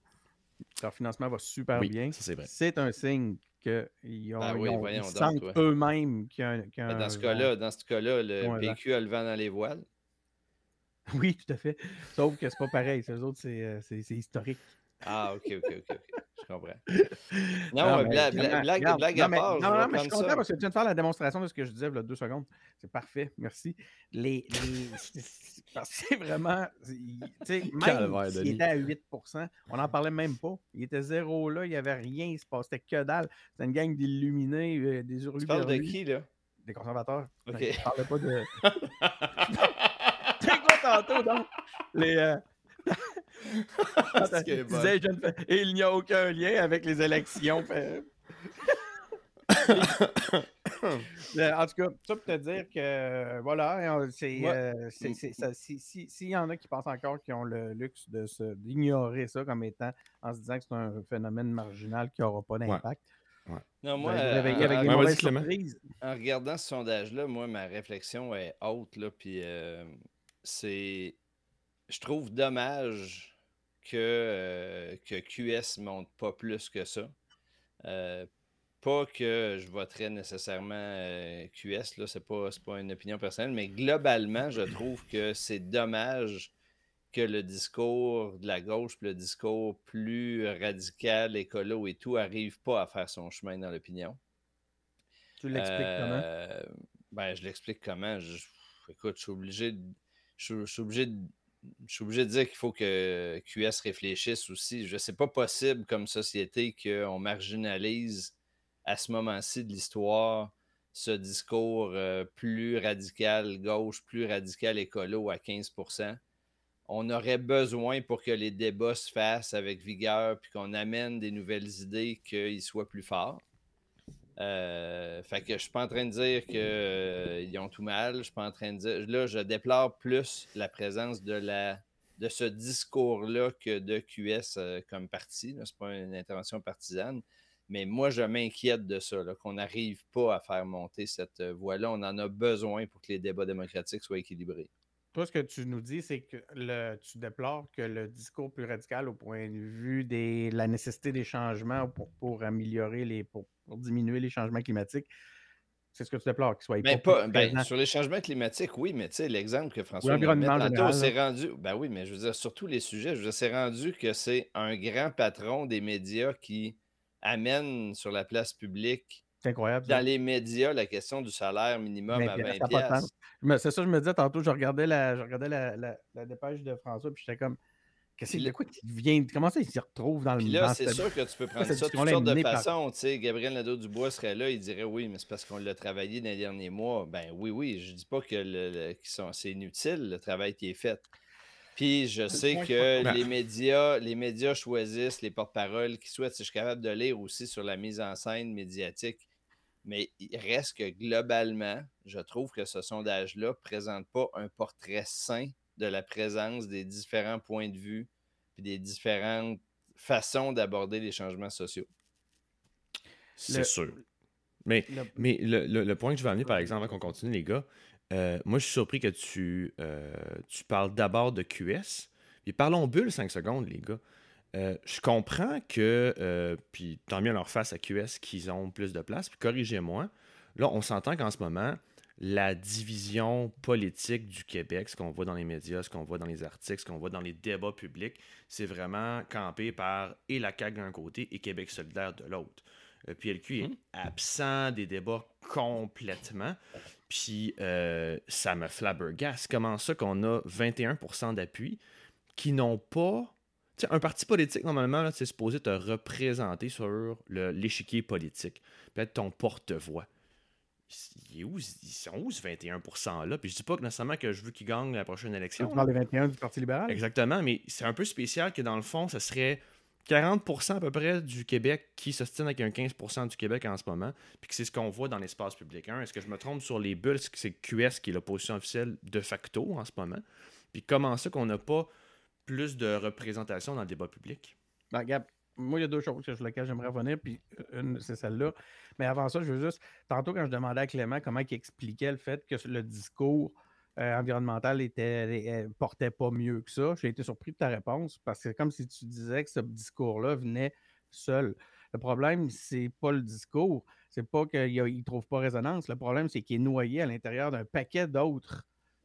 Leur financement va super bien. C'est un signe qu'ils ont, ben oui, sentent eux-mêmes qu'il y a un. Ben, dans ce cas-là, dans ce cas-là, le PQ a le vent dans les voiles. Oui, tout à fait. Sauf que c'est pas pareil. Les autres, c'est euh, historique. Ah, ok, ok, ok. Je comprends. Non, blague, blague, à part. Non, non, mais je suis content parce que tu viens de faire la démonstration de ce que je disais il y a deux secondes. C'est parfait, merci. Les, c'est vraiment. Tu sais, même s'il était à 8% on n'en parlait même pas. Il était zéro là, il n'y avait rien, il se passait que dalle. C'était une gang d'illuminés, euh, des hurlus. Tu parles de qui, là? Des conservateurs. Ok. Je parlais pas de. C'est quoi tantôt, donc? Les. Euh, et il n'y a aucun lien avec les élections. en tout cas, ça pour te dire que voilà, c'est, euh, s'il y en a qui pensent encore qu'ils ont le luxe de d'ignorer ça comme étant en se disant que c'est un phénomène marginal qui n'aura pas d'impact. Non, moi, avec, des en regardant ce sondage-là, moi, ma réflexion est haute, là, puis euh, c'est. Je trouve dommage que, euh, que QS monte pas plus que ça. Euh, pas que je voterais nécessairement euh, QS, là, c'est pas, pas une opinion personnelle, mais globalement, je trouve que c'est dommage que le discours de la gauche, le discours plus radical, écolo et tout, arrive pas à faire son chemin dans l'opinion. Tu l'expliques comment? Ben, je l'explique comment? écoute, je suis obligé je suis obligé de je suis obligé de dire qu'il faut que QS réfléchisse aussi. Je sais pas possible comme société qu'on marginalise à ce moment-ci de l'histoire ce discours euh, plus radical gauche, plus radical écolo à 15% On aurait besoin pour que les débats se fassent avec vigueur puis qu'on amène des nouvelles idées qu'ils soient plus forts. Euh, fait que je suis pas en train de dire qu'ils euh, ont tout mal. Je suis pas en train de dire. Là, je déplore plus la présence de la de ce discours-là que de QS euh, comme parti. C'est pas une intervention partisane. Mais moi, je m'inquiète de ça, qu'on n'arrive pas à faire monter cette voie-là. On en a besoin pour que les débats démocratiques soient équilibrés. Toi, ce que tu nous dis, c'est que tu déplores que le discours plus radical au point de vue de la nécessité des changements pour, pour améliorer les. Pour, diminuer les changements climatiques, c'est ce que tu déplores, qu'il soit ben, pas, ben, Sur les changements climatiques, oui, mais tu sais, l'exemple que François tantôt, c'est rendu. Ben oui, mais je veux dire, sur tous les sujets, je veux c'est rendu que c'est un grand patron des médias qui amène sur la place publique incroyable. Dans les médias, la question du salaire minimum à 20 C'est ça, je me disais tantôt, je regardais la, je regardais la, la, dépêche de François, puis j'étais comme, Qu'est-ce vient, comment ça, il s'y retrouve dans le Puis là, c'est sûr que tu peux prendre ça de toutes sortes de façons. Tu sais, Gabriel Nadeau-Dubois serait là, il dirait oui, mais c'est parce qu'on l'a travaillé dans les derniers mois. Ben oui, oui, je dis pas que le, c'est inutile, le travail qui est fait. Puis je sais que les médias, les médias choisissent les porte-paroles qui souhaitent. Si je suis capable de lire aussi sur la mise en scène médiatique. Mais il reste que globalement, je trouve que ce sondage-là ne présente pas un portrait sain de la présence des différents points de vue des différentes façons d'aborder les changements sociaux. C'est sûr. Mais, le... mais le, point que je veux amener, par exemple, avant qu'on continue, les gars, euh, moi, je suis surpris que tu, euh, tu parles d'abord de QS. Et parlons bulle 5 secondes, les gars. Euh, je comprends que, puis tant mieux leur face à QS qu'ils ont plus de place, puis corrigez-moi. Là, on s'entend qu'en ce moment, la division politique du Québec, ce qu'on voit dans les médias, ce qu'on voit dans les articles, ce qu'on voit dans les débats publics, c'est vraiment campé par et la CAQ d'un côté et Québec solidaire de l'autre. Euh, puis PLQ est mmh. absent des débats complètement. Puis euh, ça me flabbergasse. Comment ça qu'on a 21% d'appui qui n'ont pas. un parti politique, normalement, c'est supposé te représenter sur l'échiquier politique, peut-être ton porte-voix ils sont où ce 21%-là? Puis je dis pas que nécessairement que je veux qu'ils gagnent la prochaine élection. Tu parles des 21 du Parti libéral? Exactement, mais c'est un peu spécial que dans le fond, ce serait 40% à peu près du Québec qui s'ostine avec un 15% du Québec en ce moment, puis que c'est ce qu'on voit dans l'espace public. Est-ce que je me trompe sur les bulles? C'est QS qui est l'opposition officielle de facto en ce moment? Puis comment ça qu'on n'a pas plus de représentation dans le débat public? Ben, Gab, moi, il y a deux choses sur lesquelles j'aimerais revenir, puis une, c'est celle-là. Mais avant ça, je veux juste. Tantôt, quand je demandais à Clément comment il expliquait le fait que le discours euh, environnemental était, portait pas mieux que ça, j'ai été surpris de ta réponse parce que c'est comme si tu disais que ce discours-là venait seul. Le problème, c'est pas le discours, c'est pas qu'il ne trouve pas résonance. Le problème, c'est qu'il est noyé à l'intérieur d'un paquet d'autres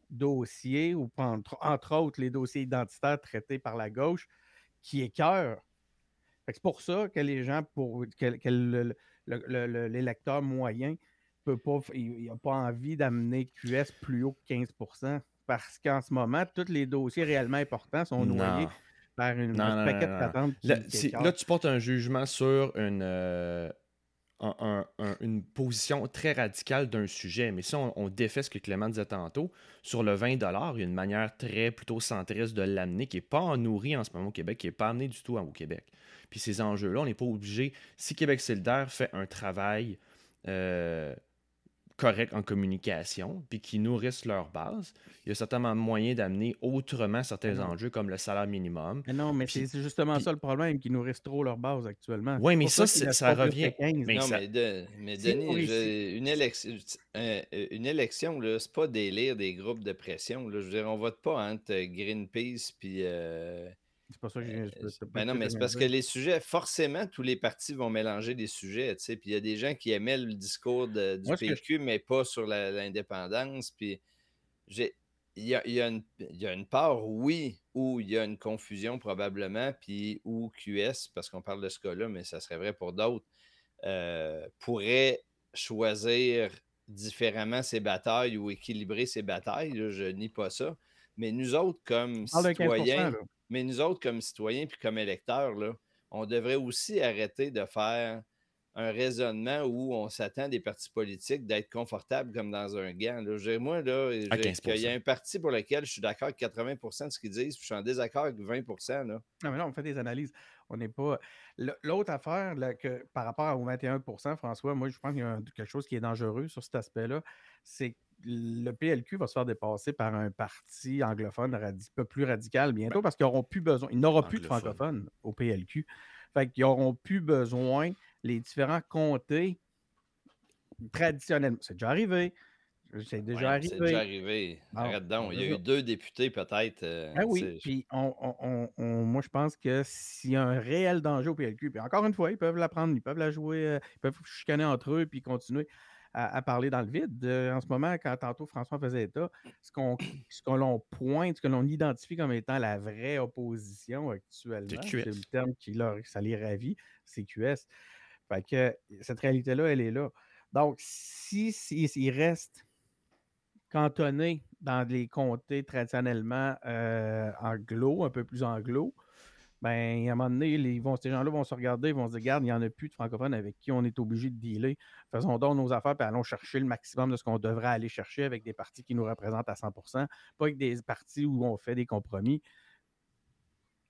dossiers, ou entre, entre, autres les dossiers identitaires traités par la gauche, qui écœurent c'est pour ça que les gens, pour que, l'électeur moyen peut pas, il n'a pas envie d'amener QS plus haut que 15% parce qu'en ce moment, tous les dossiers réellement importants sont noyés par une, paquet de patentes. Là, tu portes un jugement sur une, euh, une position très radicale d'un sujet. Mais si on, défait ce que Clément disait tantôt, sur le 20 il y a une manière très plutôt centriste de l'amener qui n'est pas nourrie en ce moment au Québec, qui n'est pas amenée du tout au Québec. Puis ces enjeux-là, on n'est pas obligé. Si Québec solidaire fait un travail euh, correct en communication, puis qui nourrissent leur base, il y a certainement moyen d'amener autrement certains enjeux comme le salaire minimum. Mais non, mais c'est justement ça le problème, qu'ils nourrissent trop leur base actuellement. Oui, mais ça, ça, revient. Mais non, mais, Denis, une élection, euh, une élection, c'est pas délire des groupes de pression. Je veux dire, on vote pas entre Greenpeace puis. Euh, c'est pas ça que je. je ben non, mais c'est parce que les sujets, forcément, tous les partis vont mélanger des sujets, tu sais. Puis il y a des gens qui aimaient le discours du PQ, mais pas sur l'indépendance. Puis il y a, y, a une part, oui, où il y a une confusion probablement, puis où QS, parce qu'on parle de ce cas-là, mais ça serait vrai pour d'autres, euh, pourrait choisir différemment ses batailles ou équilibrer ses batailles. je nie pas ça. Mais nous autres, comme citoyens, mais nous autres, comme citoyens puis comme électeurs, là, on devrait aussi arrêter de faire un raisonnement où on s'attend des partis politiques d'être confortables comme dans un gant. Là. moi, là, il y a un parti pour lequel je suis d'accord avec 80% de ce qu'ils disent, puis je suis en désaccord avec 20 là. Non, mais là, on fait des analyses. On n'est pas. L'autre affaire, là, que, par rapport au 21% François, moi, je pense qu'il y a quelque chose qui est dangereux sur cet aspect-là. C'est le PLQ va se faire dépasser par un parti anglophone un peu plus radical bientôt parce qu'ils n'auront plus besoin, il n'aura plus de francophones au PLQ. Fait qu'ils n'auront plus besoin, les différents comtés traditionnellement. C'est déjà arrivé. C'est déjà arrivé. C'est déjà arrivé. Arrête donc. Il y a eu deux députés, peut-être. Euh, ah oui. Puis moi, je pense que s'il y a un réel danger au PLQ, puis encore une fois, ils peuvent la prendre, ils peuvent la jouer, euh, ils peuvent chicaner entre eux puis continuer à, parler dans le vide. Euh, en ce moment, quand tantôt François faisait état, ce qu'on ce l'on pointe, ce que l'on identifie comme étant la vraie opposition actuellement, c'est le terme qui leur, ça les ravit, c'est QS. Fait que cette réalité-là, elle est là. Donc, si, si, reste cantonné dans les comtés traditionnellement euh, anglo, un peu plus anglo, ben, à un moment donné, ils vont, ces gens-là vont se regarder, ils vont se dire, regarde, il n'y en a plus de francophones avec qui on est obligé de dealer. Faisons donc nos affaires, puis allons chercher le maximum de ce qu'on devrait aller chercher avec des partis qui nous représentent à 100% pas avec des partis où on fait des compromis.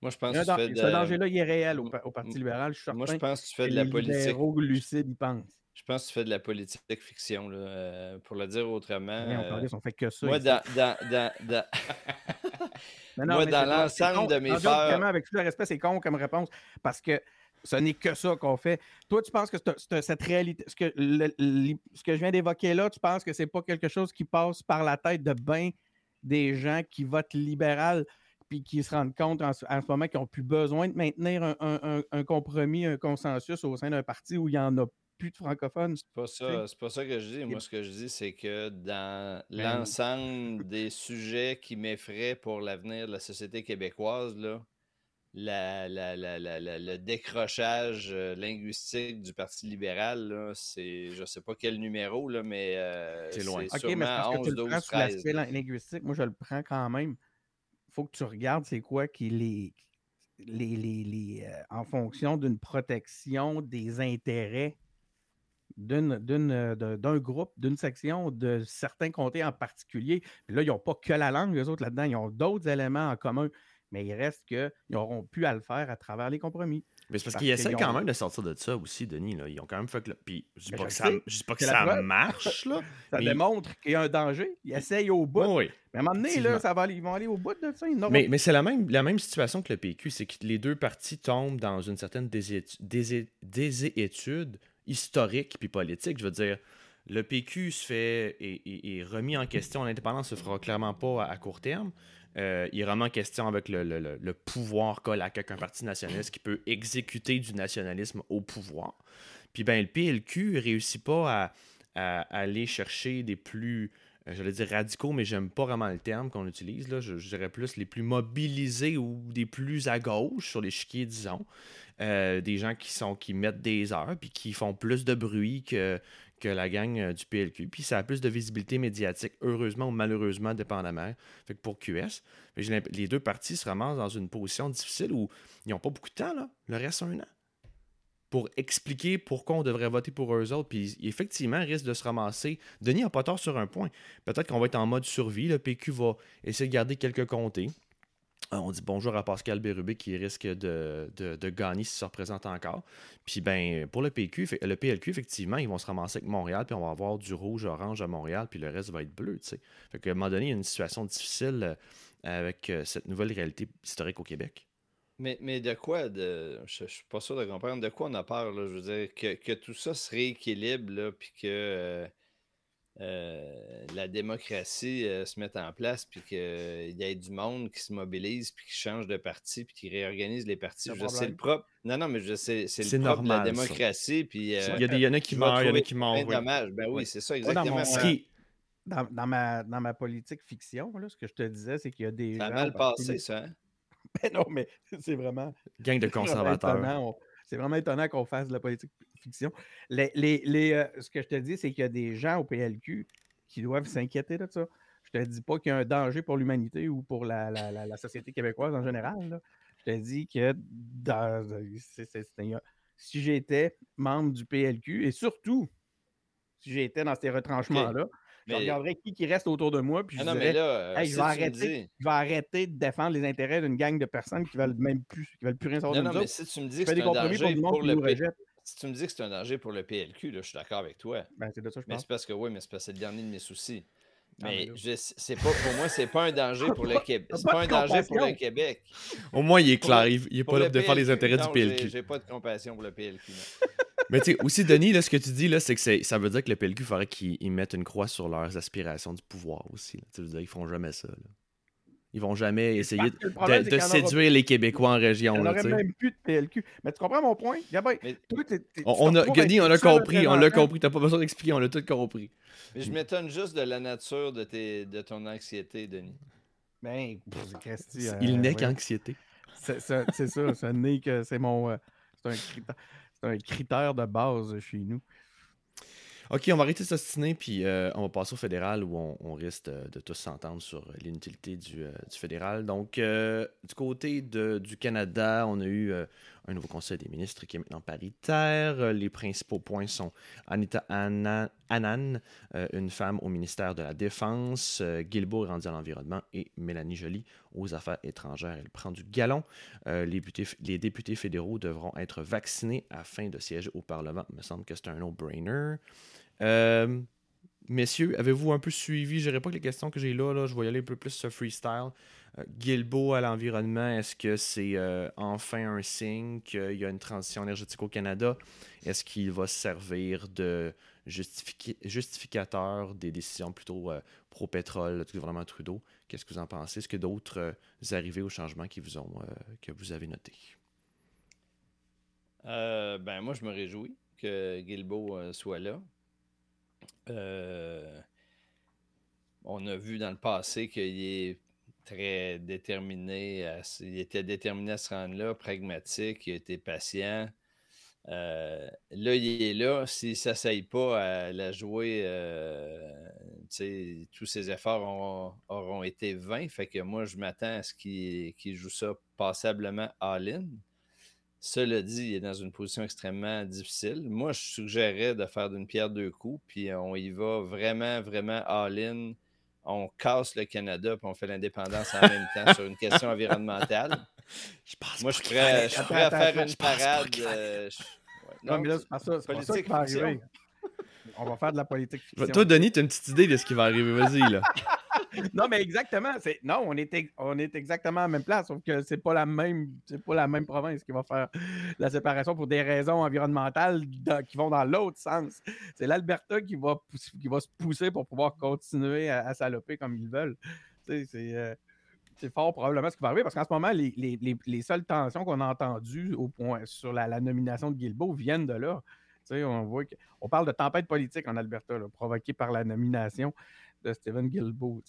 Moi, je pense que tu fais de... Ce danger-là, il est réel au, Parti libéral. Je suis Moi, je pense que tu fais de la politique. lucide, ils pensent. Je pense que tu fais de la politique fiction, là, euh, pour le dire autrement. Mais on, euh, fait que ça. Moi, dans, dans, dans, dans... moi, dans l'ensemble de mes peurs. Avec tout le respect, c'est con comme réponse parce que ce n'est que ça qu'on fait. Toi, tu penses que cette réalité, ce que, ce que je viens d'évoquer là, tu penses que c'est pas quelque chose qui passe par la tête de bien des gens qui votent libéral puis qui se rendent compte en, ce moment qu'ils n'ont plus besoin de maintenir un, compromis, un consensus au sein d'un parti où il n'y en a plus de francophones. C'est pas ça, c'est pas ça que je dis. Moi, ce que je dis, c'est que dans ben l'ensemble des sujets qui m'effraient pour l'avenir de la société québécoise, là, le décrochage euh, linguistique du Parti libéral, c'est je sais pas quel numéro, là, mais euh, c'est loin. OK, mais parce que tu le prends 13. linguistique, moi je le prends quand même. Il faut que tu regardes c'est quoi qui les, les, les, euh, en fonction d'une protection des intérêts d'un groupe, d'une section, de certains comtés en particulier. Puis là, ils n'ont pas que la langue, les autres là-dedans, ils ont d'autres éléments en commun mais il reste qu'ils auront pu à le faire à travers les compromis. Mais c'est parce, qu'ils essaient quand même de sortir de ça aussi, Denis. Là. Ils ont quand même fait que. Puis je dis pas que ça, dis pas que ça marche. Là, ça démontre qu'il y a un danger. Ils essayent au bout. mais à un moment donné, là, ça va aller... ils vont aller au bout de ça. Mais, mais c'est la même, la même situation que le PQ. C'est que les deux parties tombent dans une certaine désétude historique puis politique. Je veux dire, le PQ se fait est, remis en question. L'indépendance se fera clairement pas à court terme. Euh, il est vraiment question avec le, pouvoir qu'a un parti nationaliste qui peut exécuter du nationalisme au pouvoir. Puis ben, le PLQ réussit pas à, aller chercher des plus, j'allais dire radicaux, mais j'aime pas vraiment le terme qu'on utilise. Là. Je, dirais plus les plus mobilisés ou des plus à gauche sur l'échiquier, disons. Euh, des gens qui sont qui mettent des heures puis qui font plus de bruit que, que la gang euh, du PLQ. Puis ça a plus de visibilité médiatique, heureusement ou malheureusement, dépendamment. Fait pour QS, les deux partis se ramassent dans une position difficile où ils n'ont pas beaucoup de temps, là. Le reste, un an. Pour expliquer pourquoi on devrait voter pour eux autres. Puis effectivement, ils risquent de se ramasser. Denis n'a pas tort sur un point. Peut-être qu'on va être en mode survie. Le PQ va essayer de garder quelques comtés. Euh, on dit bonjour à Pascal Bérubé qui risque de, gagner si ça représente encore. Puis ben pour le PQ, le PLQ, effectivement, ils vont se ramasser avec Montréal, puis on va avoir du rouge-orange à Montréal, puis le reste va être bleu. sais. Fait qu'à un moment donné, il y a une situation difficile euh, avec euh, cette nouvelle réalité historique au Québec. Mais, mais de quoi de. Je, ne suis pas sûr de comprendre de quoi on a peur, là? Je veux dire, que, tout ça se rééquilibre, là, puis que euh, la démocratie euh, se mette en place, puis qu'il y ait du monde qui se mobilise, puis qui change de parti, puis qui réorganise les partis. Je sais le propre. Non, non, mais je sais, c'est le propre de la démocratie. Puis, euh, il, y a des, y en a qui meurent, il y en a qui meurent. Ben oui, c'est ça, exactement. Dans, dans, ma, dans ma politique fiction, là, ce que je te disais, c'est qu'il y a des. Ça a mal passé, ça. Hein? Ben non, mais c'est vraiment. Gang de conservateurs. C'est vraiment étonnant qu'on fasse de la politique fiction. Les, les, euh, ce que je te dis, c'est qu'il y a des gens au PLQ qui doivent s'inquiéter de ça. Je te dis pas qu'il y a un danger pour l'humanité ou pour la, la, société québécoise en général. Je te dis que si j'étais membre du PLQ et surtout si j'étais dans ces retranchements-là, je regarderais qui, qui reste autour de moi, puis je ah dirais, euh, je, vais arrêter, je vais arrêter de défendre les intérêts d'une gang de personnes qui veulent même plus, qui veulent plus rien savoir non, de non, mais si tu me dis que c'est un danger pour, le PLQ, si tu me dis que c'est un danger pour le PLQ, là, je suis d'accord avec toi. Ben, c'est de ça je Mais c'est parce que oui, mais c'est parce que c'est le dernier de mes soucis. Ah, mais c'est pas, pour moi, c'est pas un danger pour le Québec. C'est pas un danger pour le Québec. Au moins, il est clair. il n'est pas là de défendre les intérêts du PLQ. J'ai pas de compassion pour le PLQ. Mais tu sais, aussi, Denis, là, ce que tu dis, là, c'est que ça veut dire que le PLQ, il faudrait qu'ils mettent une croix sur leurs aspirations du pouvoir aussi. Tu veux dire, ils font jamais ça. Là. Ils vont jamais essayer de, séduire les Québécois en région. Il n'y aurait même plus de PLQ. Mais tu comprends mon point? on, a, Denis, on a compris. On l'a compris. T'as pas besoin d'expliquer. On l'a tout compris. Mais je m'étonne juste de la nature de, tes, de ton anxiété, Denis. Ben, euh, Il n'est qu'anxiété. C'est ça. Ça n'est que c'est mon. Euh, c'est un critère c'est un critère de base chez nous. OK, on va arrêter de s'ostiner, puis euh, on va passer au fédéral où on, risque de, tous s'entendre sur l'inutilité du, euh, fédéral. Donc, euh, du côté du Canada, on a eu un nouveau conseil des ministres qui est maintenant paritaire. Les principaux points sont Anita Annan, une femme au ministère de la Défense, Guilbeault est rendu à l'environnement et Mélanie Joly aux affaires étrangères. Elle prend du galon. les, députés, les députés fédéraux devront être vaccinés afin de siéger au Parlement. Il me semble que c'est un no-brainer. Euh, messieurs, avez-vous un peu suivi, je pas que les questions que j'ai là, là, je vais y aller un peu plus sur freestyle. Euh, Gilbo à l'environnement, est-ce que c'est euh, enfin un signe qu'il y a une transition énergétique au Canada? Est-ce qu'il va servir de justificateur des décisions plutôt pro-pétrole du gouvernement Trudeau? Qu'est-ce que vous en pensez? Est-ce que d'autres arrivées au changement vous ont, que vous avez notés? ben, moi, je me réjouis que Guilbeault soit là. Euh, on a vu dans le passé qu'il est très déterminé. il était déterminé à se rendre là, pragmatique, il été patient. Euh, là, il est là. S'il ne s'essaye pas à la jouer, euh, tous ses efforts auront, été vains. Fait que moi, je m'attends à ce qu'il joue ça passablement all-in. Cela dit, il est dans une position extrêmement difficile. Moi, je suggérerais de faire d'une pierre deux coups, puis on y va vraiment, vraiment all-in. On casse le Canada, puis on fait l'indépendance en même temps sur une question environnementale. Je pense Moi, je suis prêt, à faire une parade. Euh, non, mais là, c'est pas ça. C'est pas ça qui va arriver. On va faire de la politique fiction. Toi, Denis, tu as une petite idée de ce qui va arriver. Vas-y, là. non, mais exactement. Non, on est, exactement à la même place, sauf que c'est pas pas la même province qui va faire la séparation pour des raisons environnementales qui vont dans l'autre sens. C'est l'Alberta qui va, se pousser pour pouvoir continuer à, saloper comme ils veulent. Euh, c'est fort probablement ce qui va arriver parce qu'en ce moment, les, les, les, seules tensions qu'on a entendues au point, sur la, nomination de Guilbeault viennent de là. On, voit on parle de tempête politique en Alberta, provoquée par la nomination de Stephen Guilbeault.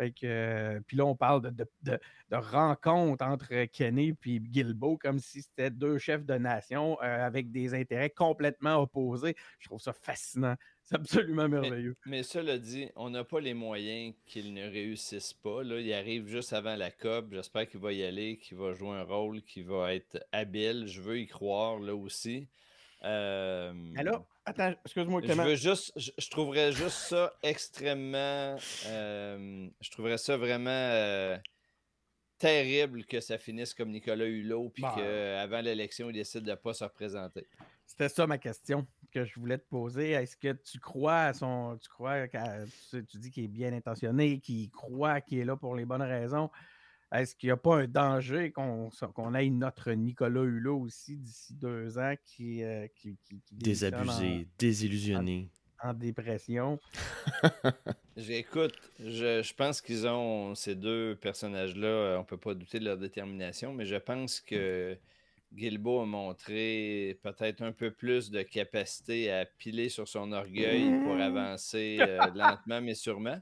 Euh, puis là, on parle de, de, rencontre entre Kenny et Guilbeault comme si c'était deux chefs de nation euh, avec des intérêts complètement opposés. Je trouve ça fascinant. C'est absolument merveilleux. Mais, cela dit, on n'a pas les moyens qu'ils ne réussissent pas. Là, il arrive juste avant la COP. J'espère qu'il va y aller, qu'il va jouer un rôle, qu'il va être habile. Je veux y croire là aussi. Euh, Alors, attends, excuse-moi, Je veux juste, je, trouverais juste ça extrêmement. Euh, je trouverais ça vraiment euh, terrible que ça finisse comme Nicolas Hulot, puis bah. qu'avant l'élection, il décide de ne pas se représenter. C'était ça ma question que je voulais te poser. Est-ce que tu crois à son. Tu crois tu, tu dis qu'il est bien intentionné, qu'il croit qu'il est là pour les bonnes raisons? Est-ce qu'il n'y a pas un danger qu'on ait notre Nicolas Hulot aussi d'ici deux ans qui. Euh, qui, Désabusé, désillusionné? En, dépression? J'écoute, je, je, pense qu'ils ont. Ces deux personnages-là, on ne peut pas douter de leur détermination, mais je pense que. Guilbeault a montré peut-être un peu plus de capacité à piler sur son orgueil pour mmh. avancer euh, lentement mais sûrement.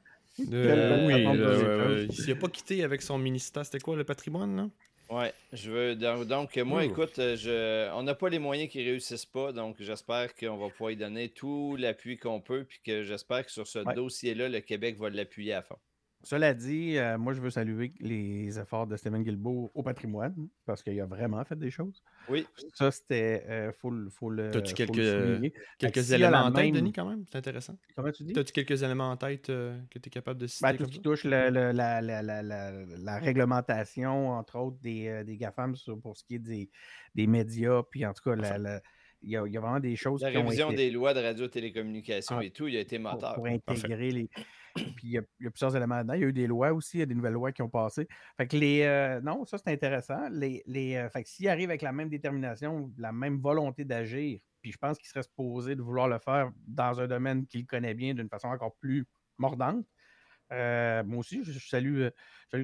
Euh, oui, il n'a pas quitté avec son ministère. C'était quoi le patrimoine, là? Ouais, je veux. Donc, moi, écoute, je, on n'a pas les moyens qui réussissent pas, donc j'espère qu'on va pouvoir y donner tout l'appui qu'on peut, puis que j'espère que sur ce dossier-là, le Québec va l'appuyer à fond. Cela dit, euh, moi, je veux saluer les efforts de Stephen Guilbeault au patrimoine, parce qu'il a vraiment fait des choses. Oui. Ça, c'était. Euh, faut, faut le. As-tu quelques, quelques éléments en tête, Denis, quand même? C'est intéressant. Comment tu dis? As-tu quelques éléments en tête euh, que tu es capable de citer ben, Tout ce qui touche la, la, réglementation, entre autres, des, des GAFAM pour ce qui est des, des médias, puis en tout cas, il y, a, il y, a, vraiment des choses. La révision des lois de radio-télécommunication ah, et tout, il a été moteur. Pour, intégrer les, puis il y, a, plusieurs éléments dedans. Il y a eu des lois aussi, il y a des nouvelles lois qui ont passé. Fait que les. Euh, non, ça c'est intéressant. Les, les, euh, fait que s'il arrive avec la même détermination, la même volonté d'agir, puis je pense qu'il serait supposé de vouloir le faire dans un domaine qu'il connaît bien d'une façon encore plus mordante. Euh, moi aussi, je, salue,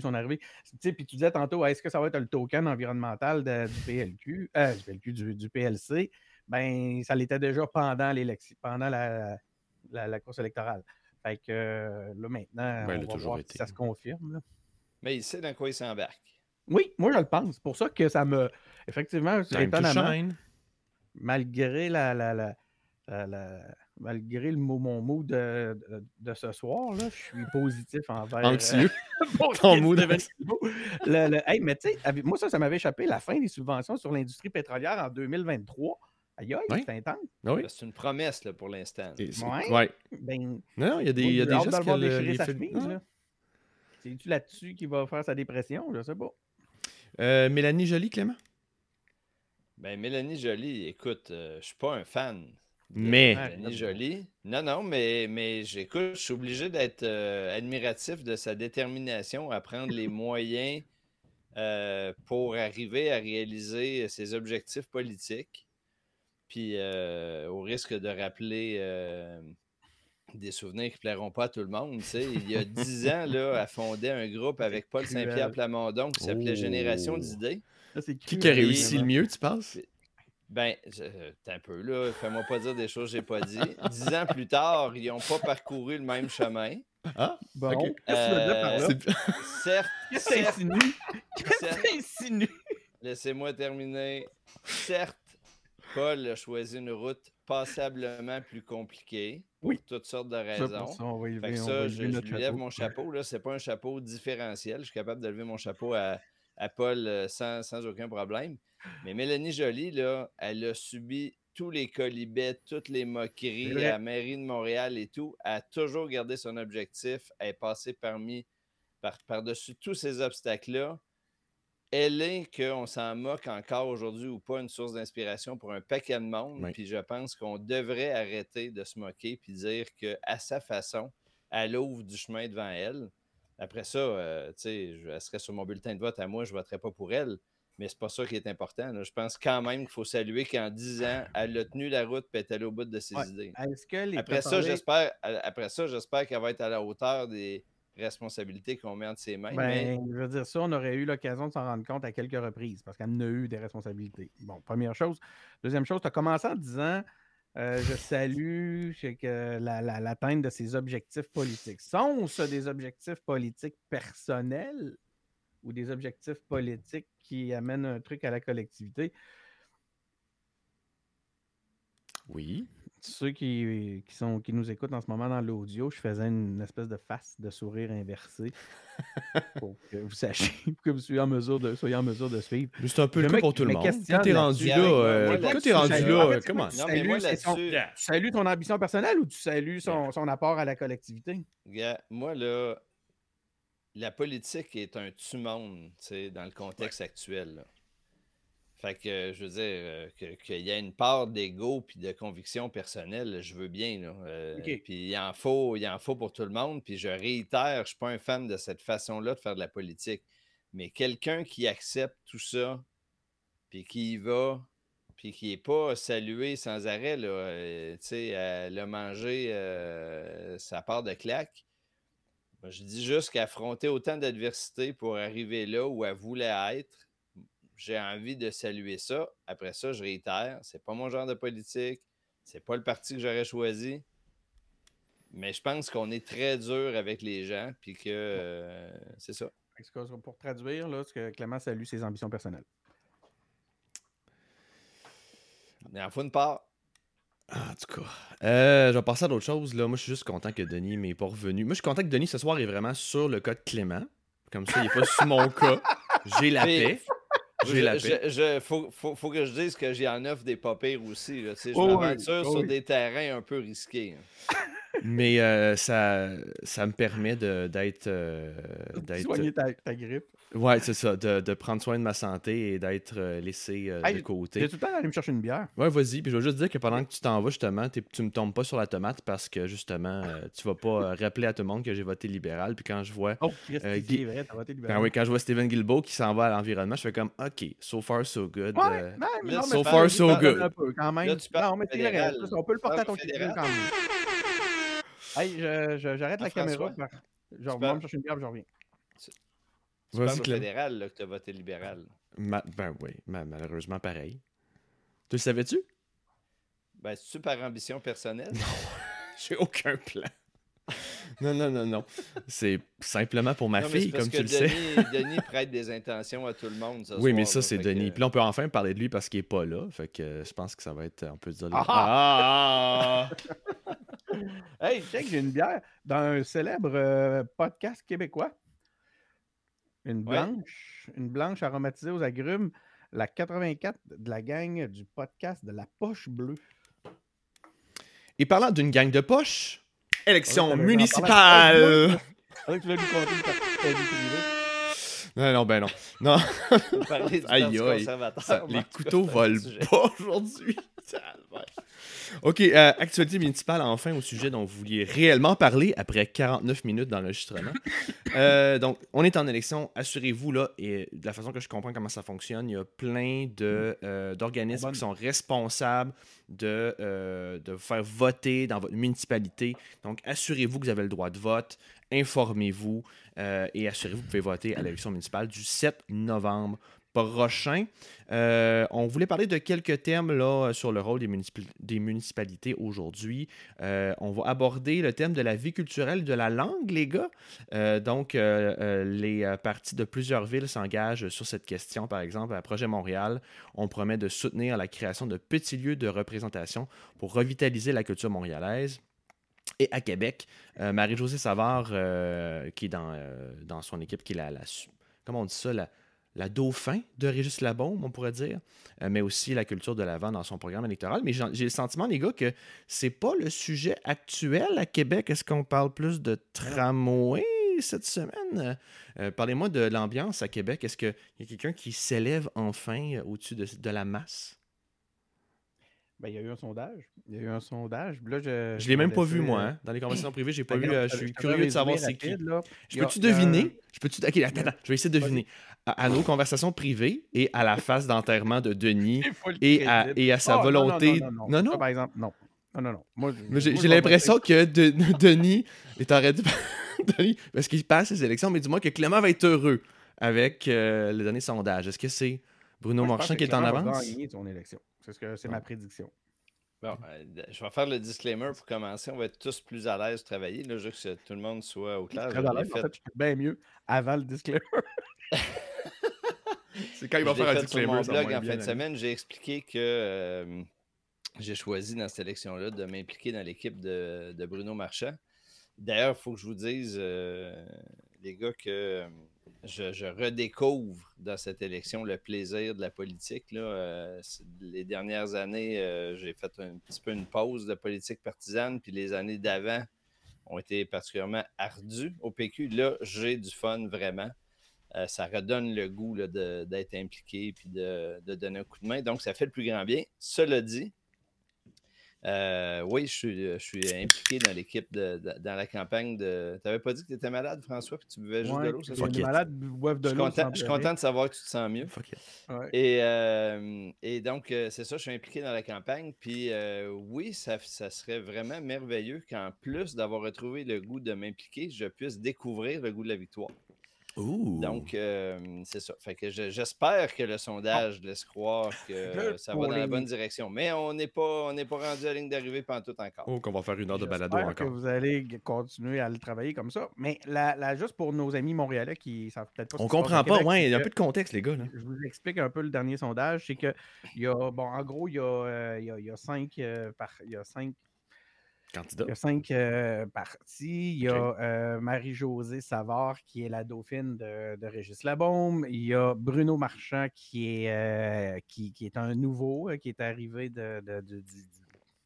son arrivée. puis tu disais tantôt, est-ce que ça va être le token environnemental du PLQ, du, PLQ du, PLC? Ben, ça l'était déjà pendant l'élection, pendant la, course électorale. Fait que euh, là, maintenant, ben, on va voir si ça se confirme. Mais il sait dans quoi il s'embarque. Oui, moi, je le pense. C'est pour ça que ça me. Effectivement, c'est étonnamment. Malgré la, la, malgré le mot, mon mot de, de, ce soir, là, je suis positif envers. Anxieux. Euh, Ton mood de le, mais tu sais, moi, ça, ça m'avait échappé la fin des subventions sur l'industrie pétrolière en 2023. Aïe, aïe, c'est intense. Ah oui. C'est une promesse là, pour l'instant. Oui. Ouais. Ben, non, il y a des, il y a des gestes que le, sa chemise, là. C'est-tu là-dessus qui va faire sa dépression? Je sais pas. Euh, Mélanie Jolie, Clément? Ben, Mélanie Jolie, écoute, euh, je suis pas un fan. Mais. Mélanie Jolie. Non, non, mais, mais j'écoute, je suis obligé d'être euh, admiratif de sa détermination à prendre les moyens pour arriver à réaliser ses objectifs politiques. Puis, au risque de rappeler des souvenirs qui ne plairont pas à tout le monde. Il y a dix ans, là, elle fondait un groupe avec Paul Saint-Pierre Plamondon qui s'appelait Génération oh. d'idées. Qui, qui a réussi le mieux, tu penses? Ben, t'es un peu là, fais-moi pas dire des choses que j'ai pas dit. Dix ans plus tard, ils n'ont pas parcouru le même chemin. Ah, bon. Qu'est-ce que tu veux dire par là? Euh, certes. Qu'est-ce que t'insinues? Laissez-moi terminer. Certes, Paul a choisi une route passablement plus compliquée. Oui. Pour toutes sortes de raisons. Ça, ça je, lui lève mon chapeau. Ce n'est pas un chapeau différentiel. Je suis capable de lever mon chapeau à, Paul euh, sans, sans, aucun problème. Mais Mélanie Joly, là, elle a subi tous les colibets, toutes les moqueries à la mairie de Montréal et tout. Elle a toujours gardé son objectif. Elle est passée parmi, par, par-dessus tous ces obstacles-là elle est qu'on s'en moque encore aujourd'hui ou pas une source d'inspiration pour un paquet de monde. Puis je pense qu'on devrait arrêter de se moquer puis dire qu'à sa façon, elle ouvre du chemin devant elle. Après ça, euh, tu sais, elle serait sur mon bulletin de vote à moi, je ne voterais pas pour elle. Mais c'est pas ça qui est important. Je pense quand même qu'il faut saluer qu'en 10 ans, elle a tenu la route et est allée au bout de ses idées. après, ça, j'espère, après ça, j'espère qu'elle va être à la hauteur des, responsabilités qu'on met entre ses mains. Ben, Je veux dire, ça, on aurait eu l'occasion de s'en rendre compte à quelques reprises parce qu'elle en a eu des responsabilités. Bon, première chose. Deuxième chose, tu as commencé en disant euh, Je salue que l'atteinte de ses objectifs politiques. Sont-ce des objectifs politiques personnels ou des objectifs politiques qui amènent un truc à la collectivité? Oui ceux qui, qui, sont, qui nous écoutent en ce moment dans l'audio, je faisais une espèce de face de sourire inversé pour que vous sachiez, pour que vous soyez en mesure de, soyez en mesure de suivre. C'est un peu le cas pour tout le monde. Quand t'es rendu là, euh, quand t'es rendu là, comment? Non, mais moi, tu salues ton ambition personnelle ou tu salues son, son apport à la collectivité? moi, là, la politique est un tu-monde dans le contexte actuel. Là. Fait que, je veux dire, euh, qu'il y a une part d'ego puis de conviction personnelle, je veux bien. Là. Euh, puis il en, faut, il en faut pour tout le monde. Puis je réitère, je ne suis pas un fan de cette façon-là de faire de la politique. Mais quelqu'un qui accepte tout ça, puis qui y va, puis qui n'est pas salué sans arrêt, là, euh, tu sais, elle a mangé sa part de claque. je dis juste qu'affronter autant d'adversité pour arriver là où elle voulait être, j'ai envie de saluer ça. Après ça, je réitère, c'est pas mon genre de politique, c'est pas le parti que j'aurais choisi. Mais je pense qu'on est très dur avec les gens, puis que euh, c'est ça. Pour traduire, là, ce que Clément salue ses ambitions personnelles. Il en faut une part. Ah, en tout cas, euh, je vais passer à d'autres choses. Là. Moi, je suis juste content que Denis m'ait pas revenu. Moi, je suis content que Denis ce soir est vraiment sur le cas de Clément. Comme ça, il n'est pas sur mon cas. J'ai la paix. Il faut, faut, que je dise que j'ai en offre des pas aussi. Là, je oh m'aventure oh sur des terrains un peu risqués. Hein. Mais euh, ça, ça me permet d'être. Euh, soigner ta, ta, grippe. Ouais, c'est ça. De, de, prendre soin de ma santé et d'être euh, laissé de côté. J'ai tout le temps d'aller me chercher une bière. Ouais, vas-y. Puis je veux juste dire que pendant que tu t'en vas, justement, tu me tombes pas sur la tomate parce que, justement, tu vas pas rappeler à tout le monde que j'ai voté libéral. Puis quand je vois. Oh, Guy... vrai, t'as voté libéral. Quand, oui, quand je vois Stephen Guilbeault qui s'en va à l'environnement, je fais comme, OK, so far, so good. Ouais, so far, so good. quand même. non, mais c'est On peut le porter à ton quand même. Hey, j'arrête la caméra. Je vais me chercher une bière, je reviens. C'est pas au fédéral là, que tu as voté libéral. ben oui, malheureusement pareil. Tu le savais-tu? Ben, c'est-tu par ambition personnelle? Non, j'ai aucun plan. Non, non, non, non. C'est simplement pour ma fille, comme tu le sais. Denis prête des intentions à tout le monde. oui, mais ça, c'est Denis. Puis là, on peut enfin parler de lui parce qu'il n'est pas là. Fait que je pense que ça va être. On peut dire. Ah! ah! hey, check, j'ai une bière dans un célèbre euh, podcast québécois. Une blanche, une blanche aromatisée aux agrumes, la 84 de la gang du podcast de la poche bleue. Et parlant d'une gang de poche, élection municipale. Non, non, ben non. Non. aïe, aïe. les couteaux volent pas aujourd'hui. OK, euh, actualité municipale, enfin, au sujet dont vous vouliez réellement parler après 49 minutes d'enregistrement. euh, donc, on est en élection, assurez-vous, là, et de la façon que je comprends comment ça fonctionne, il y a plein de, euh, d'organismes qui sont responsables de, de faire voter dans votre municipalité. Donc, assurez-vous que vous avez le droit de vote, informez-vous et assurez-vous vous pouvez voter à l'élection municipale du 7 novembre prochain. Euh, on voulait parler de quelques thèmes sur le rôle des, municipalités aujourd'hui. Euh, on va aborder le thème de la vie culturelle de la langue, les gars. Euh, donc, les partis de plusieurs villes s'engagent sur cette question. Par exemple, à Projet Montréal, on promet de soutenir la création de petits lieux de représentation pour revitaliser la culture montréalaise. Et à Québec, Marie-Josée Savard, qui est dans, dans son équipe, qui est la, la comment on dit ça, la, la dauphin de Régis Labaume, on pourrait dire, euh, mais aussi la culture de l'avant dans son programme électoral. Mais j'ai le sentiment, les gars, que c'est pas le sujet actuel à Québec. Est-ce qu'on parle plus de tramway cette semaine? Euh, parlez-moi de l'ambiance à Québec. Est-ce qu'il y a quelqu'un qui s'élève enfin au-dessus de la masse? Ben, il y a eu un sondage. Il y a eu un sondage. Là, je ne l'ai même pas vu, moi. Hein. Dans les conversations privées, j'ai pas vu. Euh, je suis curieux de savoir c'est qui. Je peux-tu deviner? Je peux-tu... Ok, attends, je vais essayer de deviner. À, nos conversations privées et à la phase d'enterrement de Denis et à, et à sa volonté. Non, non, Par exemple, non. Non, non, non. j'ai l'impression que Denis est en Denis, parce qu'il passe les élections, mais dis-moi que Clément va être heureux avec euh, le dernier sondage. Est-ce que c'est Bruno Marchand qui est en avance? son élection. C'est ce que c'est ma prédiction. Bon, euh, je vais faire le disclaimer pour commencer. On va être tous plus à l'aise de travailler, là, juste que tout le monde soit au clair. Très à l'aise, fait... bien mieux avant le disclaimer. c'est quand il va faire un disclaimer. Sur mon blog en fin de semaine, j'ai expliqué que euh, j'ai choisi dans cette élection-là de m'impliquer dans l'équipe de, Bruno Marchand. D'ailleurs, il faut que je vous dise, euh, les gars, que je, redécouvre dans cette élection le plaisir de la politique. Euh, les dernières années, euh, j'ai fait un petit peu une pause de politique partisane, puis les années d'avant ont été particulièrement ardues au PQ. Là, j'ai du fun vraiment. Euh, ça redonne le goût d'être impliqué puis de, de, donner un coup de main. Donc, ça fait le plus grand bien. Cela dit, euh, oui, je suis, je suis, impliqué dans l'équipe, de, dans la campagne de. Tu n'avais pas dit que tu étais malade, François, puis tu buvais juste de l'eau, ça? malade, boive de l'eau. Je suis content de savoir que tu te sens mieux. Et, euh, et, donc, euh, c'est ça, je suis impliqué dans la campagne. Puis oui, ça, ça, serait vraiment merveilleux qu'en plus d'avoir retrouvé le goût de m'impliquer, je puisse découvrir le goût de la victoire. Donc, euh, c'est ça. Fait que j'espère que le sondage laisse croire que ça va dans la bonne direction. Mais on n'est pas, on pas rendu à la ligne d'arrivée pendant tout encore. Oh, qu'on va faire une heure de balado encore. que vous allez continuer à le travailler comme ça. Mais là, juste pour nos amis montréalais qui savent peut-être pas. On comprend pas, ouais. Il y a un peu de contexte, les gars. Je vous explique un peu le dernier sondage. C'est que, il y a, bon, en gros, il y a, euh, il y a, cinq, euh, par, il y a cinq il y a cinq euh, parties. Il y a euh, Marie-Josée Savard, qui est la dauphine de, de, Régis Labaume. Il y a Bruno Marchand, qui est, euh, qui, qui, est un nouveau, qui est arrivé de, du,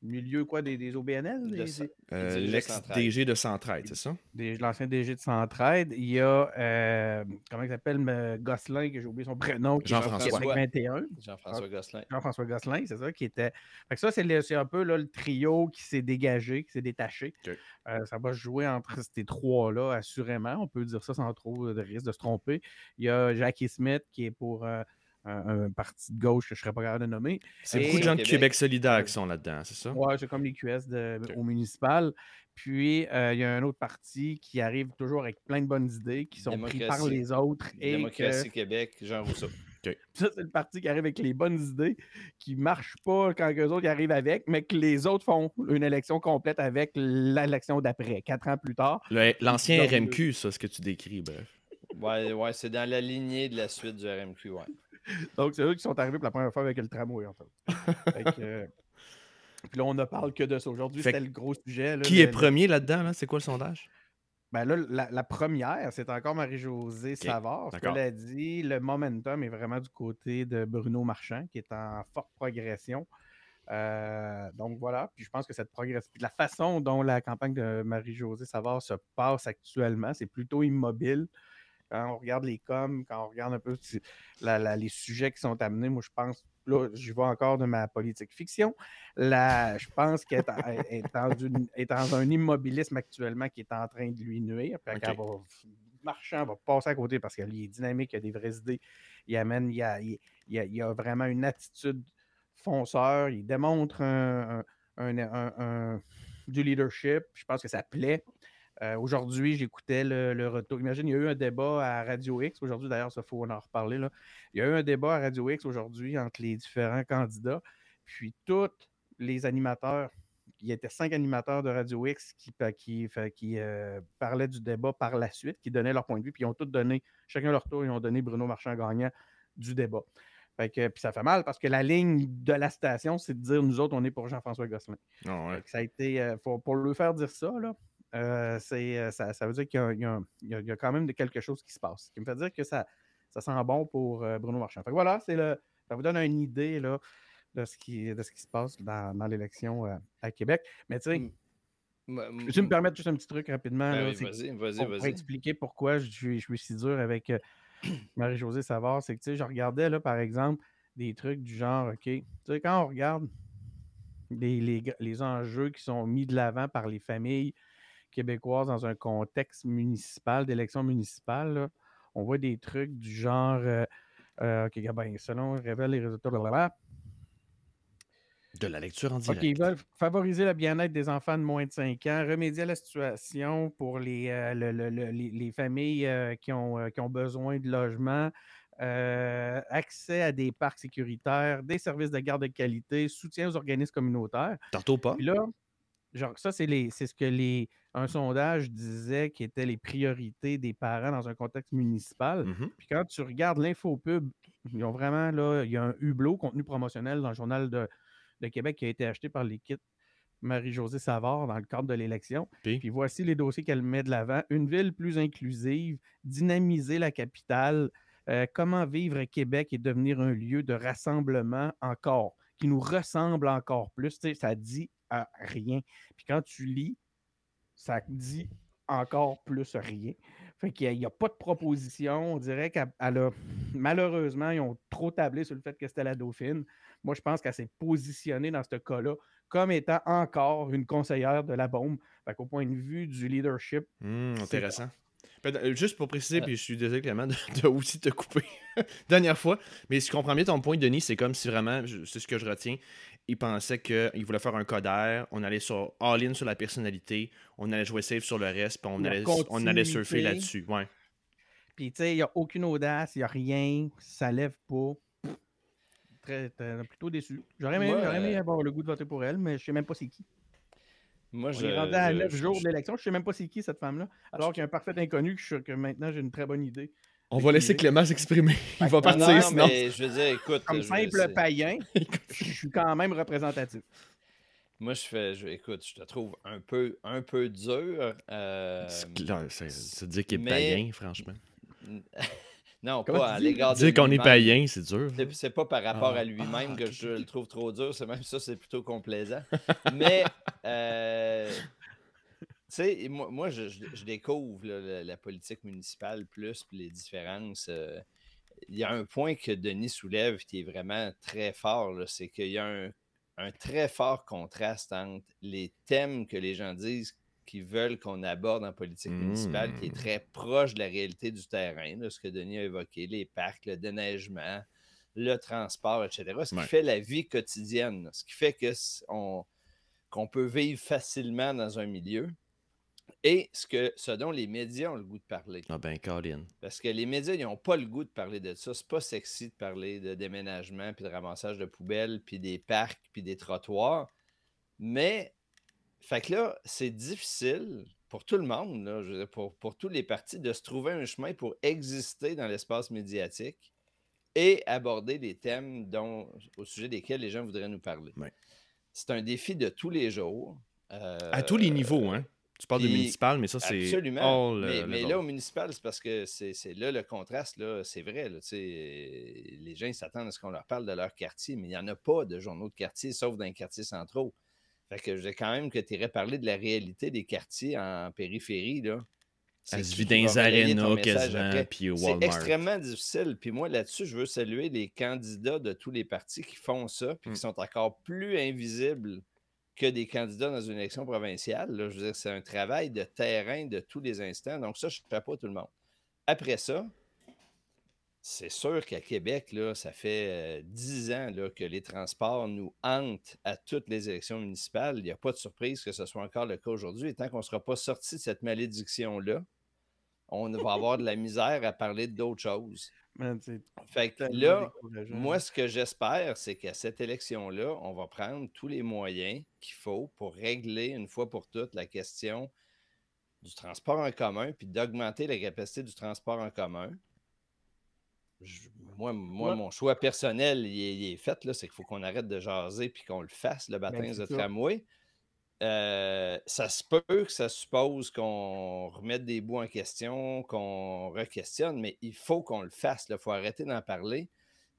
milieu quoi, des, des OBNL? Euh, L'ex-DG de Centraide, c'est ça? L'ancien DG de Centraide. Il y a, euh, comment il s'appelle, Gosselin, que j'ai oublié son prénom. Jean-François. 21. Jean-François Gosselin. Jean-François Gosselin, c'est ça, qui était... Fait que ça, c'est un peu là, le trio qui s'est dégagé, qui s'est détaché. Euh, ça va jouer entre ces trois-là, assurément. On peut dire ça sans trop de risque de se tromper. Il y a Jackie Smith, qui est pour un, parti de gauche que je ne serais pas capable de nommer. C'est beaucoup de gens de Québec solidaire qui sont là-dedans, c'est ça? Oui, c'est comme les QS au municipal. Puis, euh, il y a un autre parti qui arrive toujours avec plein de bonnes idées, qui sont prises par les autres. Et Démocratie Québec, Jean Rousseau. Ça, c'est le parti qui arrive avec les bonnes idées, qui ne marche pas quand les autres arrivent avec, mais que les autres font une élection complète avec l'élection d'après, quatre ans plus tard. L'ancien RMQ, ça, ce que tu décris, bref. Ouais, ouais c'est dans la lignée de la suite du RMQ, ouais. Donc, c'est eux qui sont arrivés pour la première fois avec le tramway, en fait. Euh, puis là, on ne parle que de ça. Aujourd'hui, c'était le gros sujet. qui est premier là-dedans? C'est quoi le sondage? Ben là, la, première, c'est encore Marie-Josée Savard. Ce qu'elle a dit, le momentum est vraiment du côté de Bruno Marchand, qui est en forte progression. Euh, donc voilà, puis je pense que cette progression, la façon dont la campagne de Marie-Josée Savard se passe actuellement, c'est plutôt immobile. Quand on regarde les coms, quand on regarde un peu les sujets qui sont amenés, moi je pense là, je vais encore de ma politique fiction. Là, je pense qu'elle est, dans un immobilisme actuellement qui est en train de lui nuire. Puis okay. va, marchand va passer à côté parce qu'il est dynamique, il a des vraies idées. Il amène, il a, il, a, vraiment une attitude fonceur. Il démontre un, du leadership. Je pense que ça plaît. Euh, aujourd'hui, j'écoutais le, retour. Imagine, il y a eu un débat à Radio X. Aujourd'hui, d'ailleurs, ça faut en reparler. Là. Il y a eu un débat à Radio X aujourd'hui entre les différents candidats. Puis tous les animateurs, il y était cinq animateurs de Radio X qui, qui, qui euh, parlaient du débat par la suite, qui donnaient leur point de vue. Puis ils ont tous donné, chacun leur tour, ils ont donné Bruno Marchand gagnant du débat. Fait que, puis ça fait mal parce que la ligne de la station, c'est de dire nous autres, on est pour Jean-François Gosselin. Ah ça a été, euh, pour le faire dire ça, là, euh, euh, ça, veut dire qu'il y, a quand même quelque chose qui se passe. Ce qui me fait dire que ça, ça sent bon pour euh, Bruno Marchand. voilà, c'est le, ça vous donne une idée là, de, ce qui, de ce qui se passe dans, l'élection à Québec. Mais tu sais, mmh. je me permettre juste un petit truc rapidement. Ben vas-y, vas-y, vas-y. Pour expliquer pourquoi je, suis, je suis si dur avec Marie-Josée Savard, c'est que tu sais, je regardais là, par exemple, des trucs du genre, OK, tu sais, quand on regarde les, les, les enjeux qui sont mis de l'avant par les familles québécoise dans un contexte municipal, d'élection municipale, on voit des trucs du genre euh, euh, OK, ben, selon révèle les résultats, De la lecture en direct. OK, ils veulent favoriser le bien-être des enfants de moins de 5 ans, remédier à la situation pour les, euh, les, familles qui, ont, qui ont besoin de logement, accès à des parcs sécuritaires, des services de garde de qualité, soutien aux organismes communautaires. Tantôt pas. Puis là, genre, ça, c'est ce que les, un sondage disait qui étaient les priorités des parents dans un contexte municipal. Mmh Puis quand tu regardes l'infopub, ils ont vraiment, là, il y a un hublot contenu promotionnel dans le journal de, Québec qui a été acheté par l'équipe Marie-Josée Savard dans le cadre de l'élection. Puis? Voici les dossiers qu'elle met de l'avant. Une ville plus inclusive, dynamiser la capitale, euh, comment vivre à Québec et devenir un lieu de rassemblement encore, qui nous ressemble encore plus. Tu sais, ça dit à rien. Puis quand tu lis, ça dit encore plus rien. Fait qu'il n'y a, pas de proposition. On dirait qu'elle a. Malheureusement, ils ont trop tablé sur le fait que c'était la Dauphine. Moi, je pense qu'elle s'est positionnée dans ce cas-là comme étant encore une conseillère de la bombe. Fait qu'au point de vue du leadership. Mmh, intéressant. Euh, juste pour préciser, puis je suis désolé Clément de, aussi te couper dernière fois, mais si je comprends bien ton point, Denis, c'est comme si vraiment, c'est ce que je retiens, il pensait qu'il voulait faire un codaire, on allait sur all-in sur la personnalité, on allait jouer safe sur le reste, puis on, allait, on allait surfer là-dessus. Ouais. Puis tu sais, il n'y a aucune audace, il n'y a rien, ça lève pas. Très, plutôt déçu. J'aurais aimé, avoir le goût de voter pour elle, mais je sais même pas c'est qui. Moi, je, est rendu à 9 jours de l'élection, je sais même pas c'est qui cette femme-là. Alors qu'il y a un parfait inconnu que, que maintenant j'ai une très bonne idée. On va laisser Clément s'exprimer. Il va partir non, sinon. Mais je veux dire, écoute. Comme simple païen, je suis quand même représentatif. Moi, je fais, je, écoute, je te trouve un peu, un peu dur. Euh, c'est dire qu'il est païen, franchement. non, pas à l'égard de. Dire qu'on est païen, c'est dur. C'est pas par rapport à ah. lui-même ah, que je le trouve trop dur. C'est même ça, c'est plutôt complaisant. Mais euh, sais, moi, moi je, découvre la, politique municipale plus, puis les différences. Euh, il y a un point que Denis soulève qui est vraiment très fort, c'est qu'il y a un, très fort contraste entre les thèmes que les gens disent qu'ils veulent qu'on aborde en politique municipale, qui est mmh. très proche de la réalité du terrain, ce que Denis a évoqué, les parcs, le déneigement, le transport, etc. Ce qui fait la vie quotidienne, ce qui fait qu'on peut vivre facilement dans un milieu. Et ce, que, ce dont les médias ont le goût de parler. Ah ben, Colin. Parce que les médias, ils n'ont pas le goût de parler de ça. C'est pas sexy de parler de déménagement, puis de ramassage de poubelles, puis des parcs, puis des trottoirs. Mais, fait que là, c'est difficile pour tout le monde, pour, pour tous les partis, de se trouver un chemin pour exister dans l'espace médiatique et aborder des thèmes dont, au sujet desquels les gens voudraient nous parler. C'est un défi de tous les jours. à tous les niveaux, hein? Tu parles de municipal, mais ça, c'est. Absolument. mais, là, au municipal, c'est parce que c'est là le contraste, là, c'est vrai. Là, les gens s'attendent à ce qu'on leur parle de leur quartier, mais il n'y en a pas de journaux de quartier, sauf dans les quartiers centraux. Fait que je veux quand même que tu irais parler de la réalité des quartiers en périphérie. Là. Ça se vit dans les arénas quasiment, puis C'est extrêmement difficile. Puis moi, là-dessus, je veux saluer les candidats de tous les partis qui font ça, puis qui mm. sont encore plus invisibles que des candidats dans une élection provinciale. je veux dire, c'est un travail de terrain de tous les instants. Donc, ça, je ne pas tout le monde. Après ça, c'est sûr qu'à Québec, là, ça fait euh, dix ans là, que les transports nous hantent à toutes les élections municipales. Il n'y a pas de surprise que ce soit encore le cas aujourd'hui. Et tant qu'on ne sera pas sorti de cette malédiction-là, on va avoir de la misère à parler d'autres choses. Fait que là, moi, ce que j'espère, c'est qu'à cette élection-là, on va prendre tous les moyens qu'il faut pour régler une fois pour toutes la question du transport en commun, puis d'augmenter la capacité du transport en commun. moi, moi mon choix personnel, il est, fait, c'est qu'il faut qu'on arrête de jaser puis qu'on le fasse, le ben, baptême de tramway. Euh, ça se peut que ça suppose qu'on remette des bouts en question, qu'on re-questionne, mais il faut qu'on le fasse. Il faut arrêter d'en parler.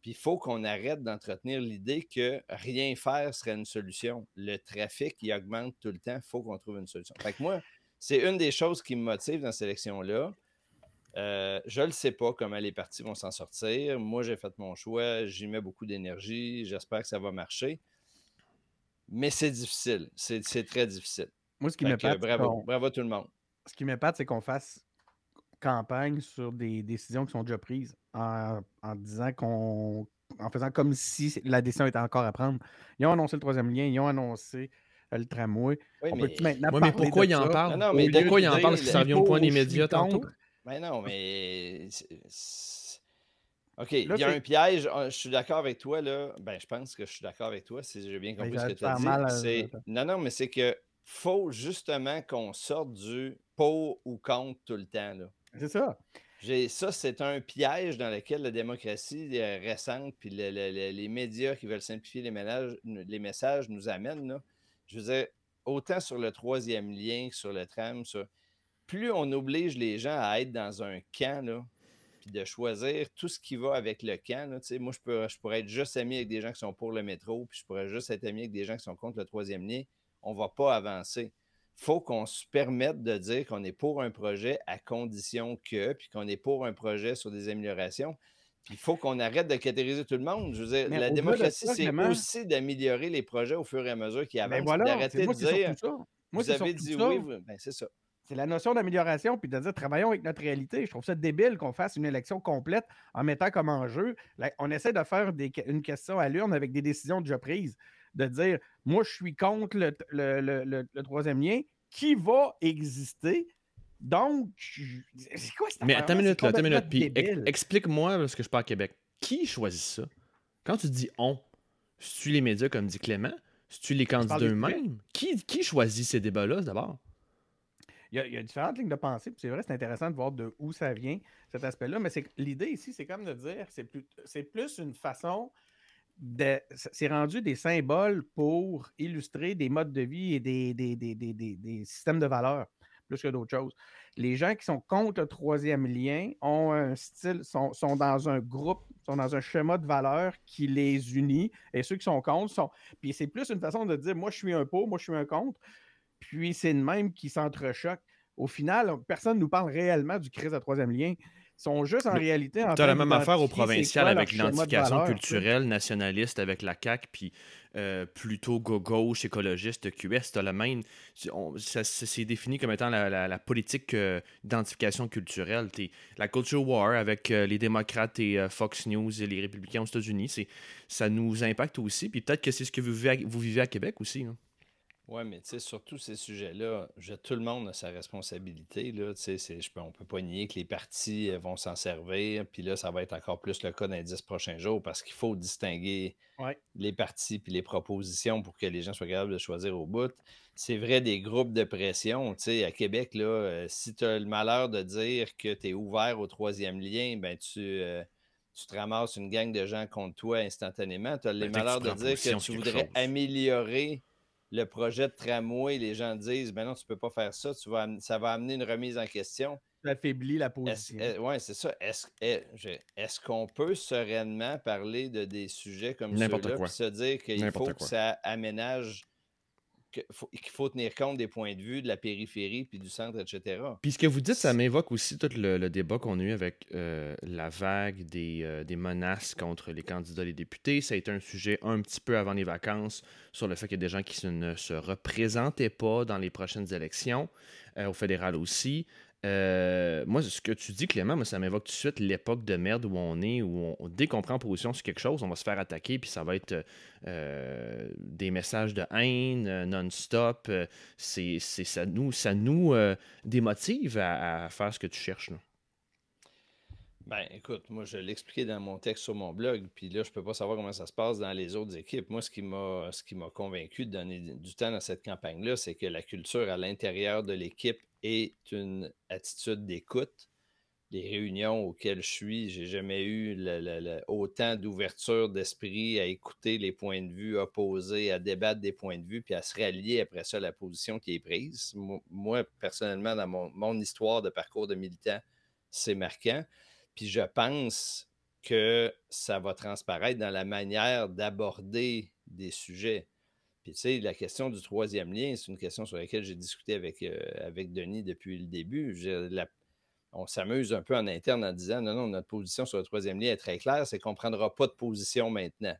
Puis il faut qu'on arrête d'entretenir l'idée que rien faire serait une solution. Le trafic, il augmente tout le temps. Il faut qu'on trouve une solution. Fait que moi, c'est une des choses qui me motive dans cette élection-là. Euh, je ne sais pas comment les partis vont s'en sortir. Moi, j'ai fait mon choix. J'y mets beaucoup d'énergie. J'espère que ça va marcher. Mais c'est difficile. C'est très difficile. Moi, ce qui m'épate. Bravo, bravo tout le monde. Ce qui m'épate, c'est qu'on fasse campagne sur des décisions qui sont déjà prises en, disant qu'on. En faisant comme si la décision était encore à prendre. Ils ont annoncé le troisième lien, ils ont annoncé euh, le tramway. Oui, on mais... peut maintenant mais pourquoi ils en parlent? Non, mais pourquoi ils en parlent si ça revient au point des médias tantôt? Mais ben non, mais OK, il y a un piège. Ah, je suis d'accord avec toi, là. Ben, je pense que je suis d'accord avec toi, si j'ai bien ben, compris ce que tu as dit. Non, non, mais c'est que faut justement qu'on sorte du pour ou contre tout le temps. C'est ça. Ça, c'est un piège dans lequel la démocratie euh, récente puis les médias qui veulent simplifier les, les messages nous amènent. Là. Je veux dire, autant sur le troisième lien que sur le tram, plus on oblige les gens à être dans un camp, là, de choisir tout ce qui va avec le camp. moi, je, peux, je pourrais être juste ami avec des gens qui sont pour le métro, puis je pourrais juste être ami avec des gens qui sont contre le troisième lien. On ne va pas avancer. Il faut qu'on se permette de dire qu'on est pour un projet à condition que, puis qu'on est pour un projet sur des améliorations. Il faut qu'on arrête de catégoriser tout le monde. Je veux dire, la démocratie, c'est aussi d'améliorer les projets au fur et à mesure qu'ils ben avancent. d'arrêter de dire. vous avez dit oui, ben, c'est ça. C'est la notion d'amélioration, puis de dire travaillons avec notre réalité. Je trouve ça débile qu'on fasse une élection complète en mettant comme enjeu. on essaie de faire une question à l'urne avec des décisions déjà prises. De dire moi, je suis contre le, troisième lien. Qui va exister? Donc, c'est quoi cette Mais attends une minute, là, attends minute. Puis explique-moi, parce que je parle à Québec. Qui choisit ça? Quand tu dis on, tu les médias, comme dit Clément, tu les candidats eux-mêmes? Qui, qui choisit ces débats-là d'abord? Il y, a, différentes lignes de pensée. C'est vrai, c'est intéressant de voir de où ça vient, cet aspect-là. Mais l'idée ici, c'est comme de dire, c'est plus, une façon de. C'est rendu des symboles pour illustrer des modes de vie et des, des, systèmes de valeurs, plus que d'autres choses. Les gens qui sont contre le troisième lien ont un style, sont, sont dans un groupe, sont dans un schéma de valeurs qui les unit. Et ceux qui sont contre sont. Puis c'est plus une façon de dire moi je suis un pour, moi je suis un contre puis c'est le même qui s'entrechoque. Au final, personne ne nous parle réellement du crise de troisième lien. Ils sont juste en réalité Tu as la même affaire au provincial avec l'identification culturelle nationaliste avec la CAQ, puis euh, plutôt gauche, écologiste, QS. Tu as la même. C'est défini comme étant la, politique euh, d'identification culturelle. la culture war avec euh, les démocrates et Fox News et les républicains aux États-Unis, ça nous impacte aussi. Puis peut-être que c'est ce que vous vivez à, vous vivez à Québec aussi. Oui, mais tu sais, sur tous ces sujets-là, tout le monde a sa responsabilité. Là, je peux, on ne peut pas nier que les partis euh, vont s'en servir. Puis là, ça va être encore plus le cas dans les dix prochains jours parce qu'il faut distinguer les partis puis les propositions pour que les gens soient capables de choisir au bout. C'est vrai des groupes de pression. Tu sais, à Québec, là, euh, si tu as le malheur de dire que tu es ouvert au troisième lien, ben tu. Euh, tu te ramasses une gang de gens contre toi instantanément. Tu as le ben, malheur de dire que tu voudrais améliorer le projet de tramway, les gens disent ben non, tu ne peux pas faire ça, tu vas, ça va amener une remise en question. Ça affaiblit la position. Oui, c'est ça. Est-ce est, qu'on peut sereinement parler de des sujets comme ceux-là et se dire qu'il faut que ça aménage qu'il faut, tenir compte des points de vue de la périphérie puis du centre, etc. Puis ce que vous dites, ça m'évoque aussi tout le, débat qu'on a eu avec euh, la vague des, euh, des, menaces contre les candidats les députés. Ça a été un sujet un petit peu avant les vacances sur le fait qu'il y a des gens qui ne se représentaient pas dans les prochaines élections, euh, au fédéral aussi. Euh, moi, ce que tu dis, Clément, moi, ça m'évoque tout de suite l'époque de merde où on est, où on, dès qu'on prend position sur quelque chose, on va se faire attaquer, puis ça va être euh, des messages de haine euh, non-stop. c'est, ça nous, ça nous démotive à, faire ce que tu cherches. Là. Ben, écoute, moi, je l'expliquais dans mon texte sur mon blog, puis là, je peux pas savoir comment ça se passe dans les autres équipes. Moi, ce qui m'a, ce qui m'a convaincu de donner du temps dans cette campagne-là, c'est que la culture à l'intérieur de l'équipe est une attitude d'écoute. Les réunions auxquelles je suis, j'ai jamais eu autant d'ouverture d'esprit à écouter les points de vue opposés, à débattre des points de vue, puis à se rallier après ça à la position qui est prise. Moi, personnellement, dans mon, mon histoire de parcours de militant, c'est marquant. Puis je pense que ça va transparaître dans la manière d'aborder des sujets. Puis tu sais, la question du troisième lien, c'est une question sur laquelle j'ai discuté avec, euh, avec Denis depuis le début. on s'amuse un peu en interne en disant non, non, notre position sur le troisième lien est très claire, c'est qu'on ne prendra pas de position maintenant.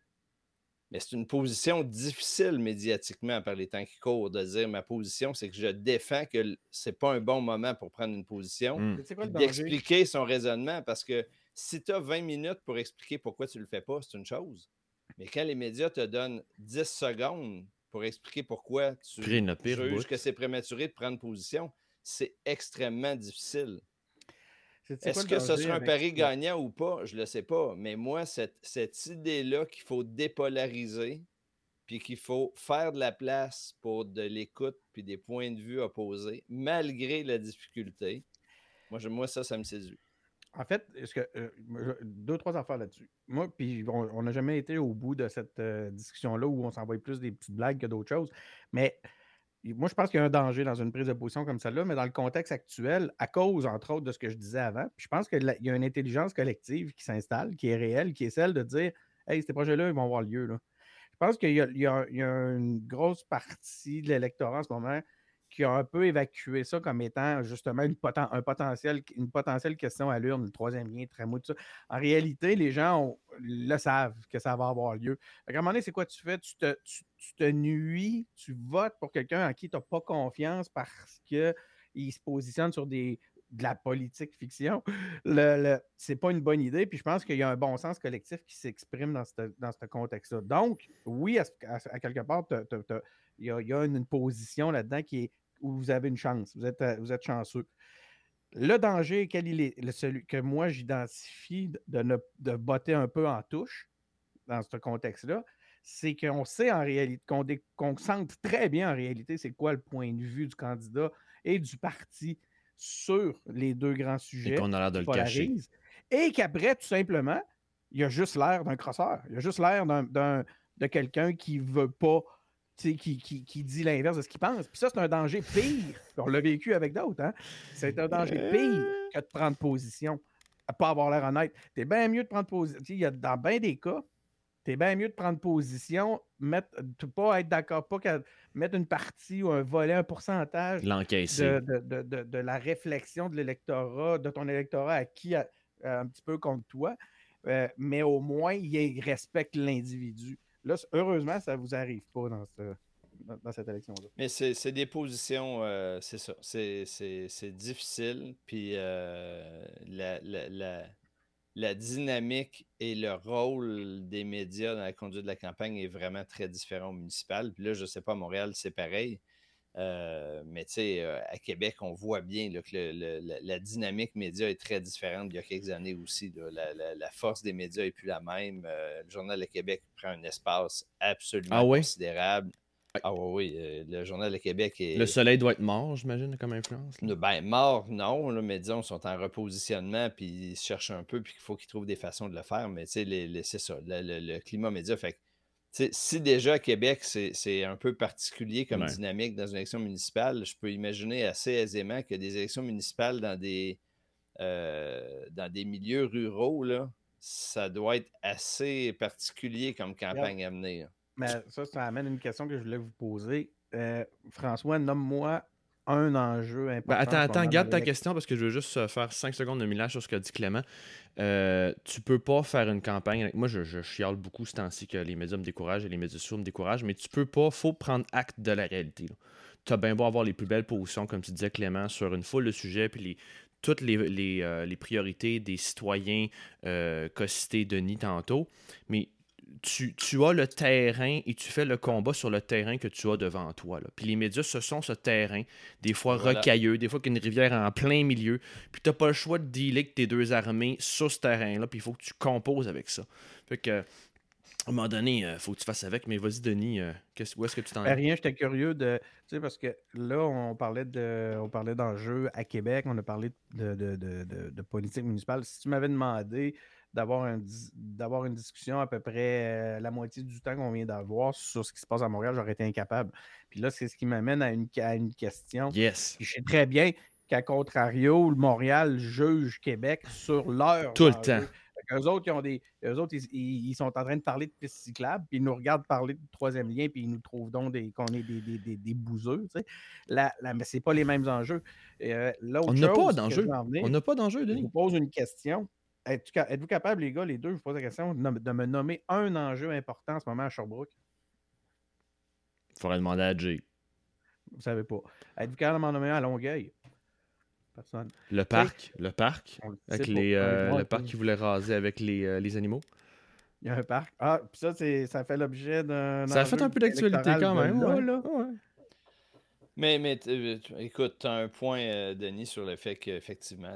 Mais c'est une position difficile médiatiquement par les temps qui courent de dire ma position, c'est que je défends que c'est pas un bon moment pour prendre une position, mmh. d'expliquer son raisonnement parce que si tu as 20 minutes pour expliquer pourquoi tu ne le fais pas, c'est une chose. Mais quand les médias te donnent 10 secondes pour expliquer pourquoi tu juges que c'est prématuré de prendre position, c'est extrêmement difficile. Est-ce que ce sera un pari gagnant ou pas? Je ne le sais pas. Mais moi, cette, cette idée-là qu'il faut dépolariser, puis qu'il faut faire de la place pour de l'écoute puis des points de vue opposés, malgré la difficulté, moi, je, moi ça, ça me séduit. En fait, est-ce que euh, deux, trois affaires là-dessus. Moi, puis on n'a jamais été au bout de cette euh, discussion-là où on s'envoie plus des petites blagues que d'autres choses. Mais moi, je pense qu'il y a un danger dans une prise de position comme celle-là, mais dans le contexte actuel, à cause, entre autres, de ce que je disais avant, je pense qu'il y a une intelligence collective qui s'installe, qui est réelle, qui est celle de dire Hey, ces projets-là, ils vont avoir lieu. Là. Je pense qu'il y, y, a une grosse partie de l'électorat en ce moment qui a un peu évacué ça comme étant justement une, un potentiel, une potentielle question à l'urne, le troisième lien, tramway, tout ça. En réalité, les gens le savent que ça va avoir lieu. À un moment donné, c'est quoi tu fais? Tu te, tu, te nuis, tu votes pour quelqu'un en qui tu n'as pas confiance parce qu'il se positionne sur des, de la politique fiction. Le, c'est pas une bonne idée. Puis je pense qu'il y a un bon sens collectif qui s'exprime dans ce dans contexte-là. Donc, oui, à, quelque part, il y, a, une, position là-dedans qui est vous avez une chance. Vous êtes, euh, vous êtes chanceux. Le danger, quel il est, celui que moi j'identifie de, ne, de botter un peu en touche dans ce contexte-là, c'est qu'on sait en réalité, qu'on sente très bien en réalité c'est quoi le point de vue du candidat et du parti sur les deux grands sujets. Et qu'on a l'air de le cacher. Et qu'après, tout simplement, il a juste l'air d'un crosseur. Il a juste l'air de quelqu'un qui veut pas qui, qui, dit l'inverse de ce qu'il pense. Puis ça, c'est un danger pire. On l'a vécu avec d'autres. Hein? C'est un danger pire que de prendre position, à pas avoir l'air honnête. T'es bien mieux de prendre position. Dans bien des cas, t'es bien mieux de prendre position, mettre, pas être d'accord, pas mettre une partie ou un volet, un pourcentage de, de, de, de, la réflexion de l'électorat, de ton électorat acquis à, un petit peu contre toi. Euh, mais au moins, il respecte l'individu. Là, heureusement, ça ne vous arrive pas dans, cette élection-là. Mais c'est des positions, euh, c'est ça. C'est difficile. Puis euh, la dynamique et le rôle des médias dans la conduite de la campagne est vraiment très différent au municipal. Puis là, je ne sais pas, à Montréal, c'est pareil. Euh, mais tu sais, euh, à Québec, on voit bien que la, dynamique média est très différente d'il y a quelques années aussi. La, force des médias n'est plus la même. Euh, le Journal de Québec prend un espace absolument ah considérable. Ah oui, oui, le Journal de Québec est. Le soleil doit être mort, j'imagine, comme influence. Ben, mort, non. mais disons, ils sont en repositionnement, puis ils cherchent un peu, puis il faut qu'ils trouvent des façons de le faire. Mais tu sais, c'est ça, le, climat média fait si déjà à Québec, c'est un peu particulier comme dynamique dans une élection municipale, je peux imaginer assez aisément que des élections municipales dans des, euh, dans des milieux ruraux, là, ça doit être assez particulier comme campagne à mener. Mais ça, ça amène une question que je voulais vous poser. Euh, François, nomme-moi un enjeu ben, important. attends, attends, garde ta question parce que je veux juste euh, faire 5 secondes de millage sur ce qu'a dit Clément. Euh, tu peux pas faire une campagne. Moi, je, je chiale beaucoup ce temps-ci que les médias me découragent et les médias sociaux me découragent, mais tu peux pas. faut prendre acte de la réalité. Tu as bien beau avoir les plus belles positions, comme tu disais, Clément, sur une foule de sujets, puis les, toutes les, les, euh, les priorités des citoyens euh, qu'a cité Denis tantôt, mais tu, as le terrain et tu fais le combat sur le terrain que tu as devant toi. Là. Puis les médias, ce sont ce terrain, des fois rocailleux, des fois qu'une rivière en plein milieu. Puis tu n'as pas le choix de dealer avec tes deux armées sur ce terrain-là. Puis il faut que tu composes avec ça. Fait que, à un moment donné, il euh, faut que tu fasses avec. Mais vas-y, Denis, euh, où est-ce que tu t'en ben, Rien, j'étais curieux de. Tu sais, parce que là, on parlait de on parlait d'enjeux à Québec, on a parlé de, de, de politique municipale. Si tu m'avais demandé d'avoir un, d'avoir une discussion à peu près euh, la moitié du temps qu'on vient d'avoir sur ce qui se passe à Montréal, j'aurais été incapable. Puis là, c'est ce qui m'amène à une, une question. Yes. Je sais très bien qu'à contrario, le Montréal juge Québec sur leur. Tout le temps. Eux autres, ils, ont des, autres ils, sont en train de parler de pistes cyclables, puis ils nous regardent parler du troisième lien, puis ils nous trouvent donc des, qu'on est des, des, des, bouseux. Tu sais. Là, mais ce n'est pas les mêmes enjeux. Euh, on n'a pas d'enjeu. On n'a pas d'enjeu, Denis. Je vous pose une question. Êtes-vous capable, les gars, les deux, je vous pose la question, de me nommer un enjeu important en ce moment à Sherbrooke? Il faudrait demander à Jay. Vous savez pas. Êtes-vous capable de m'en nommer un à Longueuil? Personne. Le parc, le parc, avec les, euh, le parc qui voulait raser avec les, euh, les, animaux? Il y a un parc. Ah, puis ça, ça fait l'objet d'un. Ça a fait un peu d'actualité quand même. Là, mais, mais euh, écoute, tu as un point, euh, Denis, sur le fait qu'effectivement,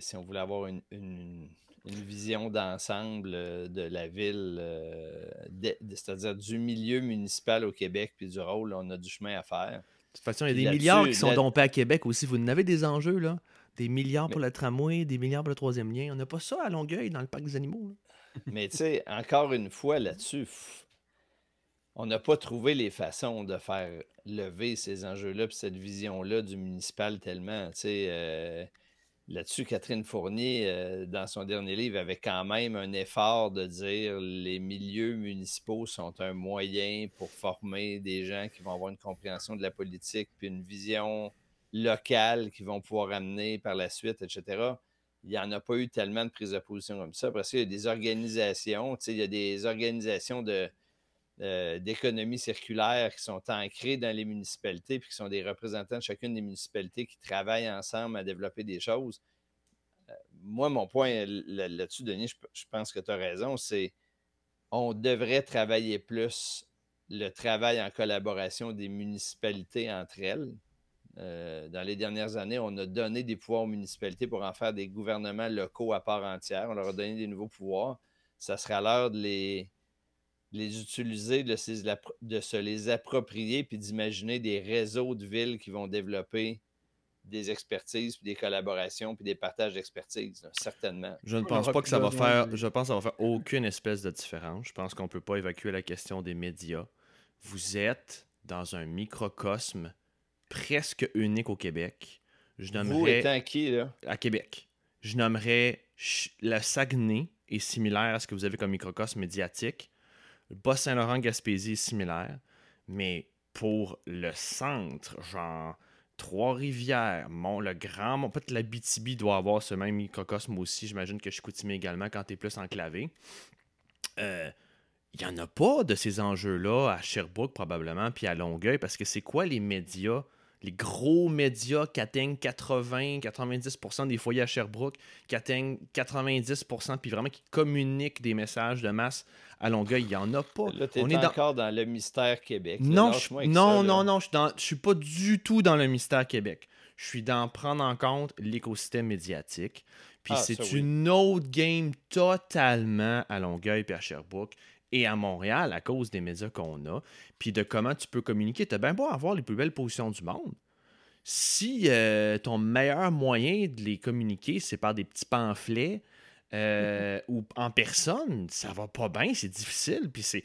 si on voulait avoir une, vision d'ensemble euh, de la ville, c'est-à-dire du milieu municipal au Québec, puis du rôle, on a du chemin à faire. De toute façon, il y a des milliards qui sont dompés à Québec aussi. Vous n'avez des enjeux, là? Des milliards pour le tramway, des milliards pour le troisième lien. On n'a pas ça à Longueuil, dans le parc des animaux. Mais tu sais, encore une fois, là-dessus, on n'a pas trouvé les façons de faire lever ces enjeux-là, puis cette vision-là du municipal tellement. Euh, là-dessus, Catherine Fournier, euh, dans son dernier livre, avait quand même un effort de dire les milieux municipaux sont un moyen pour former des gens qui vont avoir une compréhension de la politique, puis une vision locale qu'ils vont pouvoir amener par la suite, etc. Il n'y en a pas eu tellement de prise de position comme ça. Parce qu'il y a des organisations, il y a des organisations de euh, d'économie circulaire qui sont ancrés dans les municipalités, puis qui sont des représentants de chacune des municipalités qui travaillent ensemble à développer des choses. Euh, moi, mon point là-dessus, Denis, je, pense que tu as raison, c'est on devrait travailler plus le travail en collaboration des municipalités entre elles. Euh, dans les dernières années, on a donné des pouvoirs aux municipalités pour en faire des gouvernements locaux à part entière. On leur a donné des nouveaux pouvoirs. Ça sera l'heure de les, les utiliser, de, se les approprier, puis d'imaginer des réseaux de villes qui vont développer des expertises, puis des collaborations, puis des partages d'expertise, certainement. Je ne pense pas que ça va faire, je pense que ça va faire aucune espèce de différence. Je pense qu'on ne peut pas évacuer la question des médias. Vous êtes dans un microcosme presque unique au Québec. Je nommerais, Vous étant qui, là? À Québec. Je nommerais le Saguenay est similaire à ce que vous avez comme microcosme médiatique. Le Bas-Saint-Laurent-Gaspésie est similaire, mais pour le centre, genre Trois-Rivières, Mont, le Grand Mont, peut-être la BTB doit avoir ce même microcosme aussi. J'imagine que je Chicoutimi également quand tu es plus enclavé. Il euh, n'y en a pas de ces enjeux-là à Sherbrooke probablement, puis à Longueuil, parce que c'est quoi les médias les gros médias qui atteignent 80-90% des foyers à Sherbrooke, qui atteignent 90%, puis vraiment qui communiquent des messages de masse à Longueuil. Il n'y en a pas. Là, tu es encore dans... le mystère Québec. non, non, non, non, je ne suis pas du tout dans le mystère Québec. Je suis dans prendre en compte l'écosystème médiatique. Puis ah, c'est une autre game totalement à Longueuil et à Sherbrooke et à Montréal à cause des médias qu'on a, puis de comment tu peux communiquer. Tu as bien beau avoir les plus belles positions du monde. Si euh, ton meilleur moyen de les communiquer, c'est par des petits pamphlets euh, ou en personne, ça va pas bien, c'est difficile. Puis c'est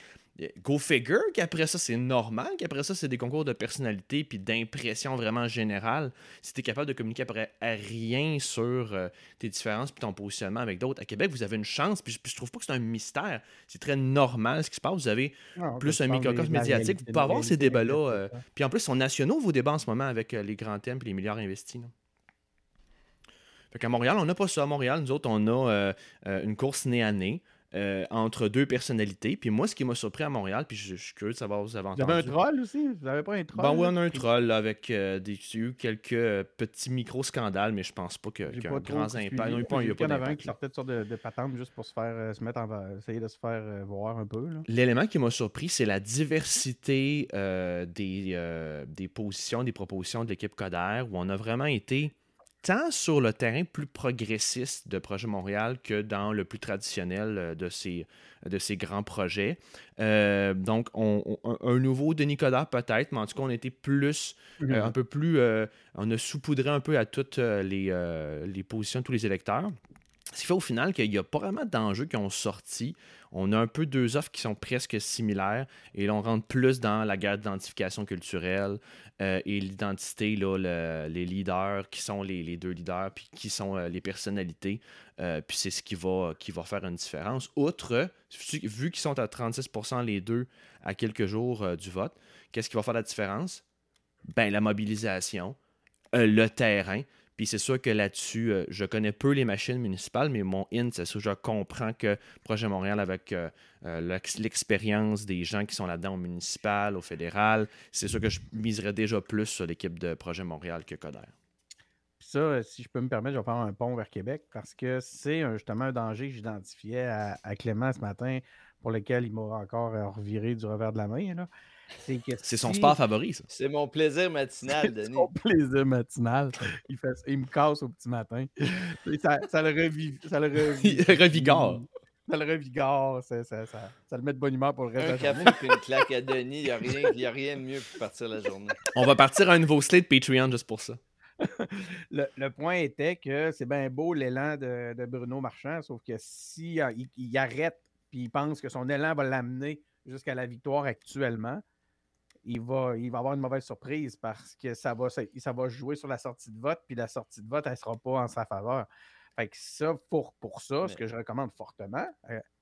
Go figure qu'après ça, c'est normal, qu'après ça, c'est des concours de personnalité puis d'impression vraiment générale. Si tu es capable de communiquer après à rien sur euh, tes différences puis ton positionnement avec d'autres, à Québec, vous avez une chance. Puis, je trouve pas que c'est un mystère. C'est très normal ce qui se passe. Vous avez ah, plus un microcosme médiatique. Vous pouvez avoir ces débats-là. Euh, puis en plus, ils sont nationaux, vos débats en ce moment avec euh, les grands thèmes et les milliards investis. Fait qu'à Montréal, on n'a pas ça. À Montréal, nous autres, on a une course nez à nez. Euh, entre deux personnalités. Puis moi, ce qui m'a surpris à Montréal, puis je, suis curieux de savoir vous avez entendu. Vous avez un troll aussi? Vous n'avez pas un troll Ben oui, on a un troll avec euh, des, eu quelques euh, petits micro-scandales, mais je pense pas qu'il y a un grand impact. Il n'y a pas, il y a qui sortait de sorte de, de patente juste pour se faire se mettre en, essayer de se faire voir un peu. L'élément qui m'a surpris, c'est la diversité des, des positions, des propositions de l'équipe Coder, où on a vraiment été tant sur le terrain plus progressiste de Projet Montréal que dans le plus traditionnel euh, de ces, de ces grands projets. Euh, donc, on, un nouveau Denis Coderre peut-être, mais en tout cas, on était plus, euh, mhm. un peu plus, on a saupoudré un peu à toutes les, les positions de tous les électeurs. Ce qui fait au final qu'il n'y a pas vraiment d'enjeux qui ont sorti. On a un peu deux offres qui sont presque similaires et là, on rentre plus dans la guerre d'identification culturelle euh, et l'identité, les leaders, qui sont les, deux leaders, puis qui sont euh, les personnalités. Euh, puis c'est ce qui va, qui va faire une différence. Outre, vu qu'ils sont à 36% les deux à quelques jours du vote, qu'est-ce qui va faire la différence? Ben, la mobilisation, le terrain. Puis c'est sûr que là-dessus, euh, je connais peu les machines municipales, mais mon IN, c'est sûr, je comprends que Projet Montréal, avec euh, euh, l'expérience des gens qui sont là-dedans au municipal, au fédéral, c'est sûr que je miserais déjà plus sur l'équipe de Projet Montréal que Coder. Ça, si je peux me permettre, je vais faire un pont vers Québec parce que c'est justement un danger que j'identifiais à, à, Clément ce matin pour lequel il m'a encore reviré du revers de la main. C'est son sport favori, ça. C'est mon plaisir matinal, Denis. Mon plaisir matinal. Il, fait, il me casse au petit matin. Ça, ça, le, ça le revigore. Ça le revigore. Ça, ça, ça, le met de bonne humeur pour le reste Un de la café et une claque à Denis, il n'y a, rien, a rien de mieux pour partir la journée. On va partir à un nouveau slate Patreon juste pour ça. le, point était que c'est bien beau l'élan de, de, Bruno Marchand, sauf que si il, il arrête puis il pense que son élan va l'amener jusqu'à la victoire actuellement, il va, il va avoir une mauvaise surprise parce que ça va, ça, va jouer sur la sortie de vote, puis la sortie de vote, elle ne sera pas en sa faveur. Fait que ça, pour, pour ça, ce que je recommande fortement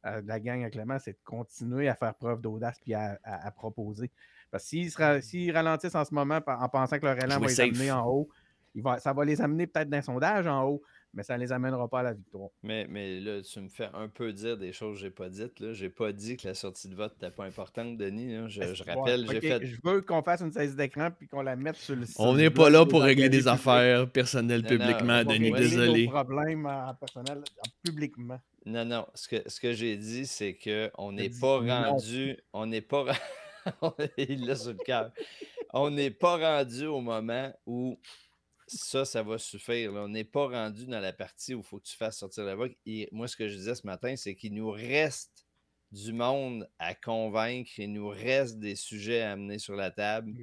à, la gang à Clément, c'est de continuer à faire preuve d'audace puis à, proposer. Parce que s'ils ralentissent en ce moment en pensant que leur élan va les amener en haut, il va, ça va les amener peut-être d'un sondage en haut, mais ça ne les amènera pas à la victoire. Mais, mais là, tu me fais un peu dire des choses que je n'ai pas dites. Je n'ai pas dit que la sortie de vote n'était pas importante, Denis. Je, rappelle, j'ai fait. Je veux qu'on fasse une saisie d'écran puis qu'on la mette sur le site. On n'est pas là pour régler des affaires personnelles publiquement, Denis. Désolé. problèmes personnels publiquement. Non, non. Ce que, ce que j'ai dit, c'est qu'on n'est pas rendu. On n'est pas. Il l'a sur le cœur. On n'est pas rendu au moment où ça, ça va suffire. On n'est pas rendu dans la partie où il faut que tu fasses sortir la voix. Et moi, ce que je disais ce matin, c'est qu'il nous reste du monde à convaincre, il nous reste des sujets à amener sur la table.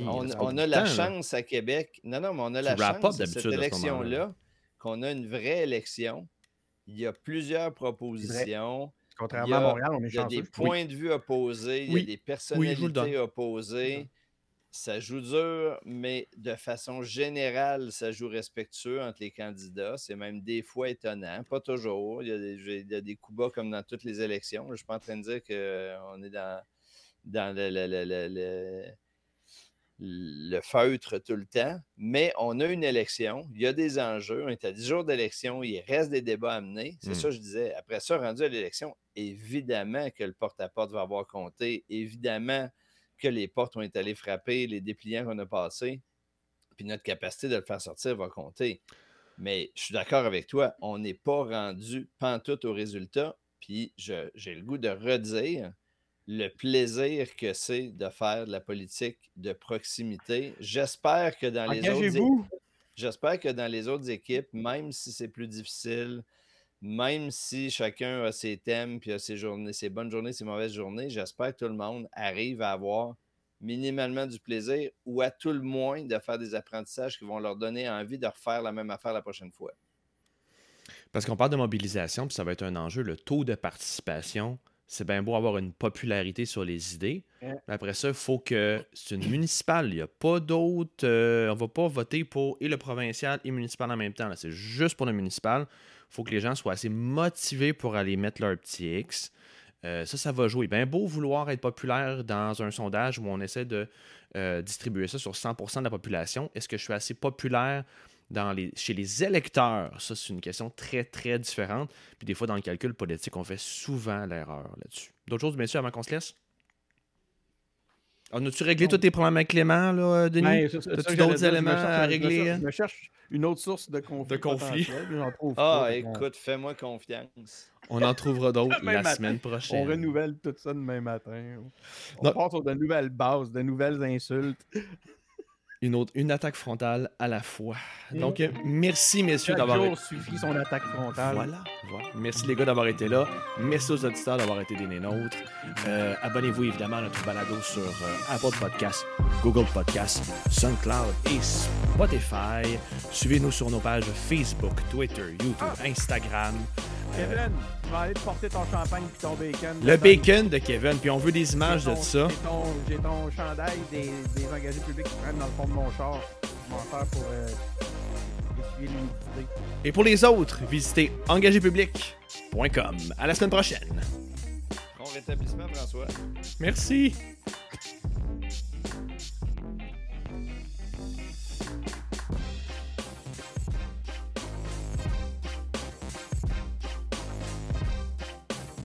on, a la chance à Québec. Non, non, mais on a la chance de cette élection-là, qu'on a une vraie élection. Il y a plusieurs propositions. Contrairement à Montréal, on est Il y a des points de vue opposés, il y a des personnalités opposées ça joue dur, mais de façon générale, ça joue respectueux entre les candidats. C'est même des fois étonnant, pas toujours. Il y a des, il coups bas comme dans toutes les élections. Je ne suis pas en train de dire qu'on est dans, dans le, le, feutre tout le temps, mais on a une élection, il y a des enjeux, on est à 10 jours d'élection, il reste des débats à mener. C'est hmm. ça que je disais. Après ça, rendu à l'élection, évidemment que le porte-à-porte -porte va avoir compté, évidemment que les portes ont été allées frapper, les dépliants qu'on a passés. puis notre capacité de le faire sortir va compter. Mais je suis d'accord avec toi, on n'est pas rendu pantoute au résultat. Puis j'ai le goût de redire le plaisir que c'est de faire de la politique de proximité. J'espère que dans les autres j'espère que dans les autres équipes, même si c'est plus difficile, même si chacun a ses thèmes puis a ses journées, ses bonnes journées, ses mauvaises journées, j'espère que tout le monde arrive à avoir minimalement du plaisir ou à tout le moins de faire des apprentissages qui vont leur donner envie de refaire la même affaire la prochaine fois. Parce qu'on parle de mobilisation, puis ça va être un enjeu, le taux de participation. C'est bien beau avoir une popularité sur les idées. Mais après ça, il faut que. C'est une municipale. Il n'y a pas d'autre. Euh, on ne va pas voter pour et le provincial et le municipal en même temps. C'est juste pour le municipal. Faut que les gens soient assez motivés pour aller mettre leur petit X. Euh, ça, ça va jouer. Bien beau vouloir être populaire dans un sondage où on essaie de euh, distribuer ça sur 100% de la population. Est-ce que je suis assez populaire chez les électeurs? Ça, c'est une question très, très différente. Puis des fois, dans le calcul politique, on fait souvent l'erreur là-dessus. D'autres choses, messieurs, avant qu'on se laisse? On a-tu réglé tous tes problèmes avec Clément, là, Denis? Ben, As-tu d'autres éléments à régler? Je me, cherche, une autre source de conflit. De conflit. Ah, écoute, fais-moi confiance. On en trouvera d'autres la semaine prochaine. On renouvelle tout ça demain matin. On part sur de nouvelles bases, de nouvelles insultes une, autre, une attaque frontale à la fois. Donc, euh, merci, messieurs, d'avoir été. suffit son attaque frontale. Voilà, Merci, les gars, d'avoir été là. Merci aux auditeurs d'avoir été des nôtres. Euh, abonnez-vous, évidemment, à notre balado sur euh, Apple Podcasts, Google Podcasts, SoundCloud et Spotify. Suivez-nous sur nos pages Facebook, Twitter, YouTube, ah! Instagram. Kevin, tu vas aller te porter ton champagne et ton bacon. Le bacon de Kevin, puis on veut des images de ça. J'ai ton, chandail des, des engagés publics qui prennent dans le fond de mon char. Je m'en faire pour euh, essuyer l'humidité. Et pour les autres, visitez engagépublic.com. À la semaine prochaine. Bon rétablissement, François. Merci.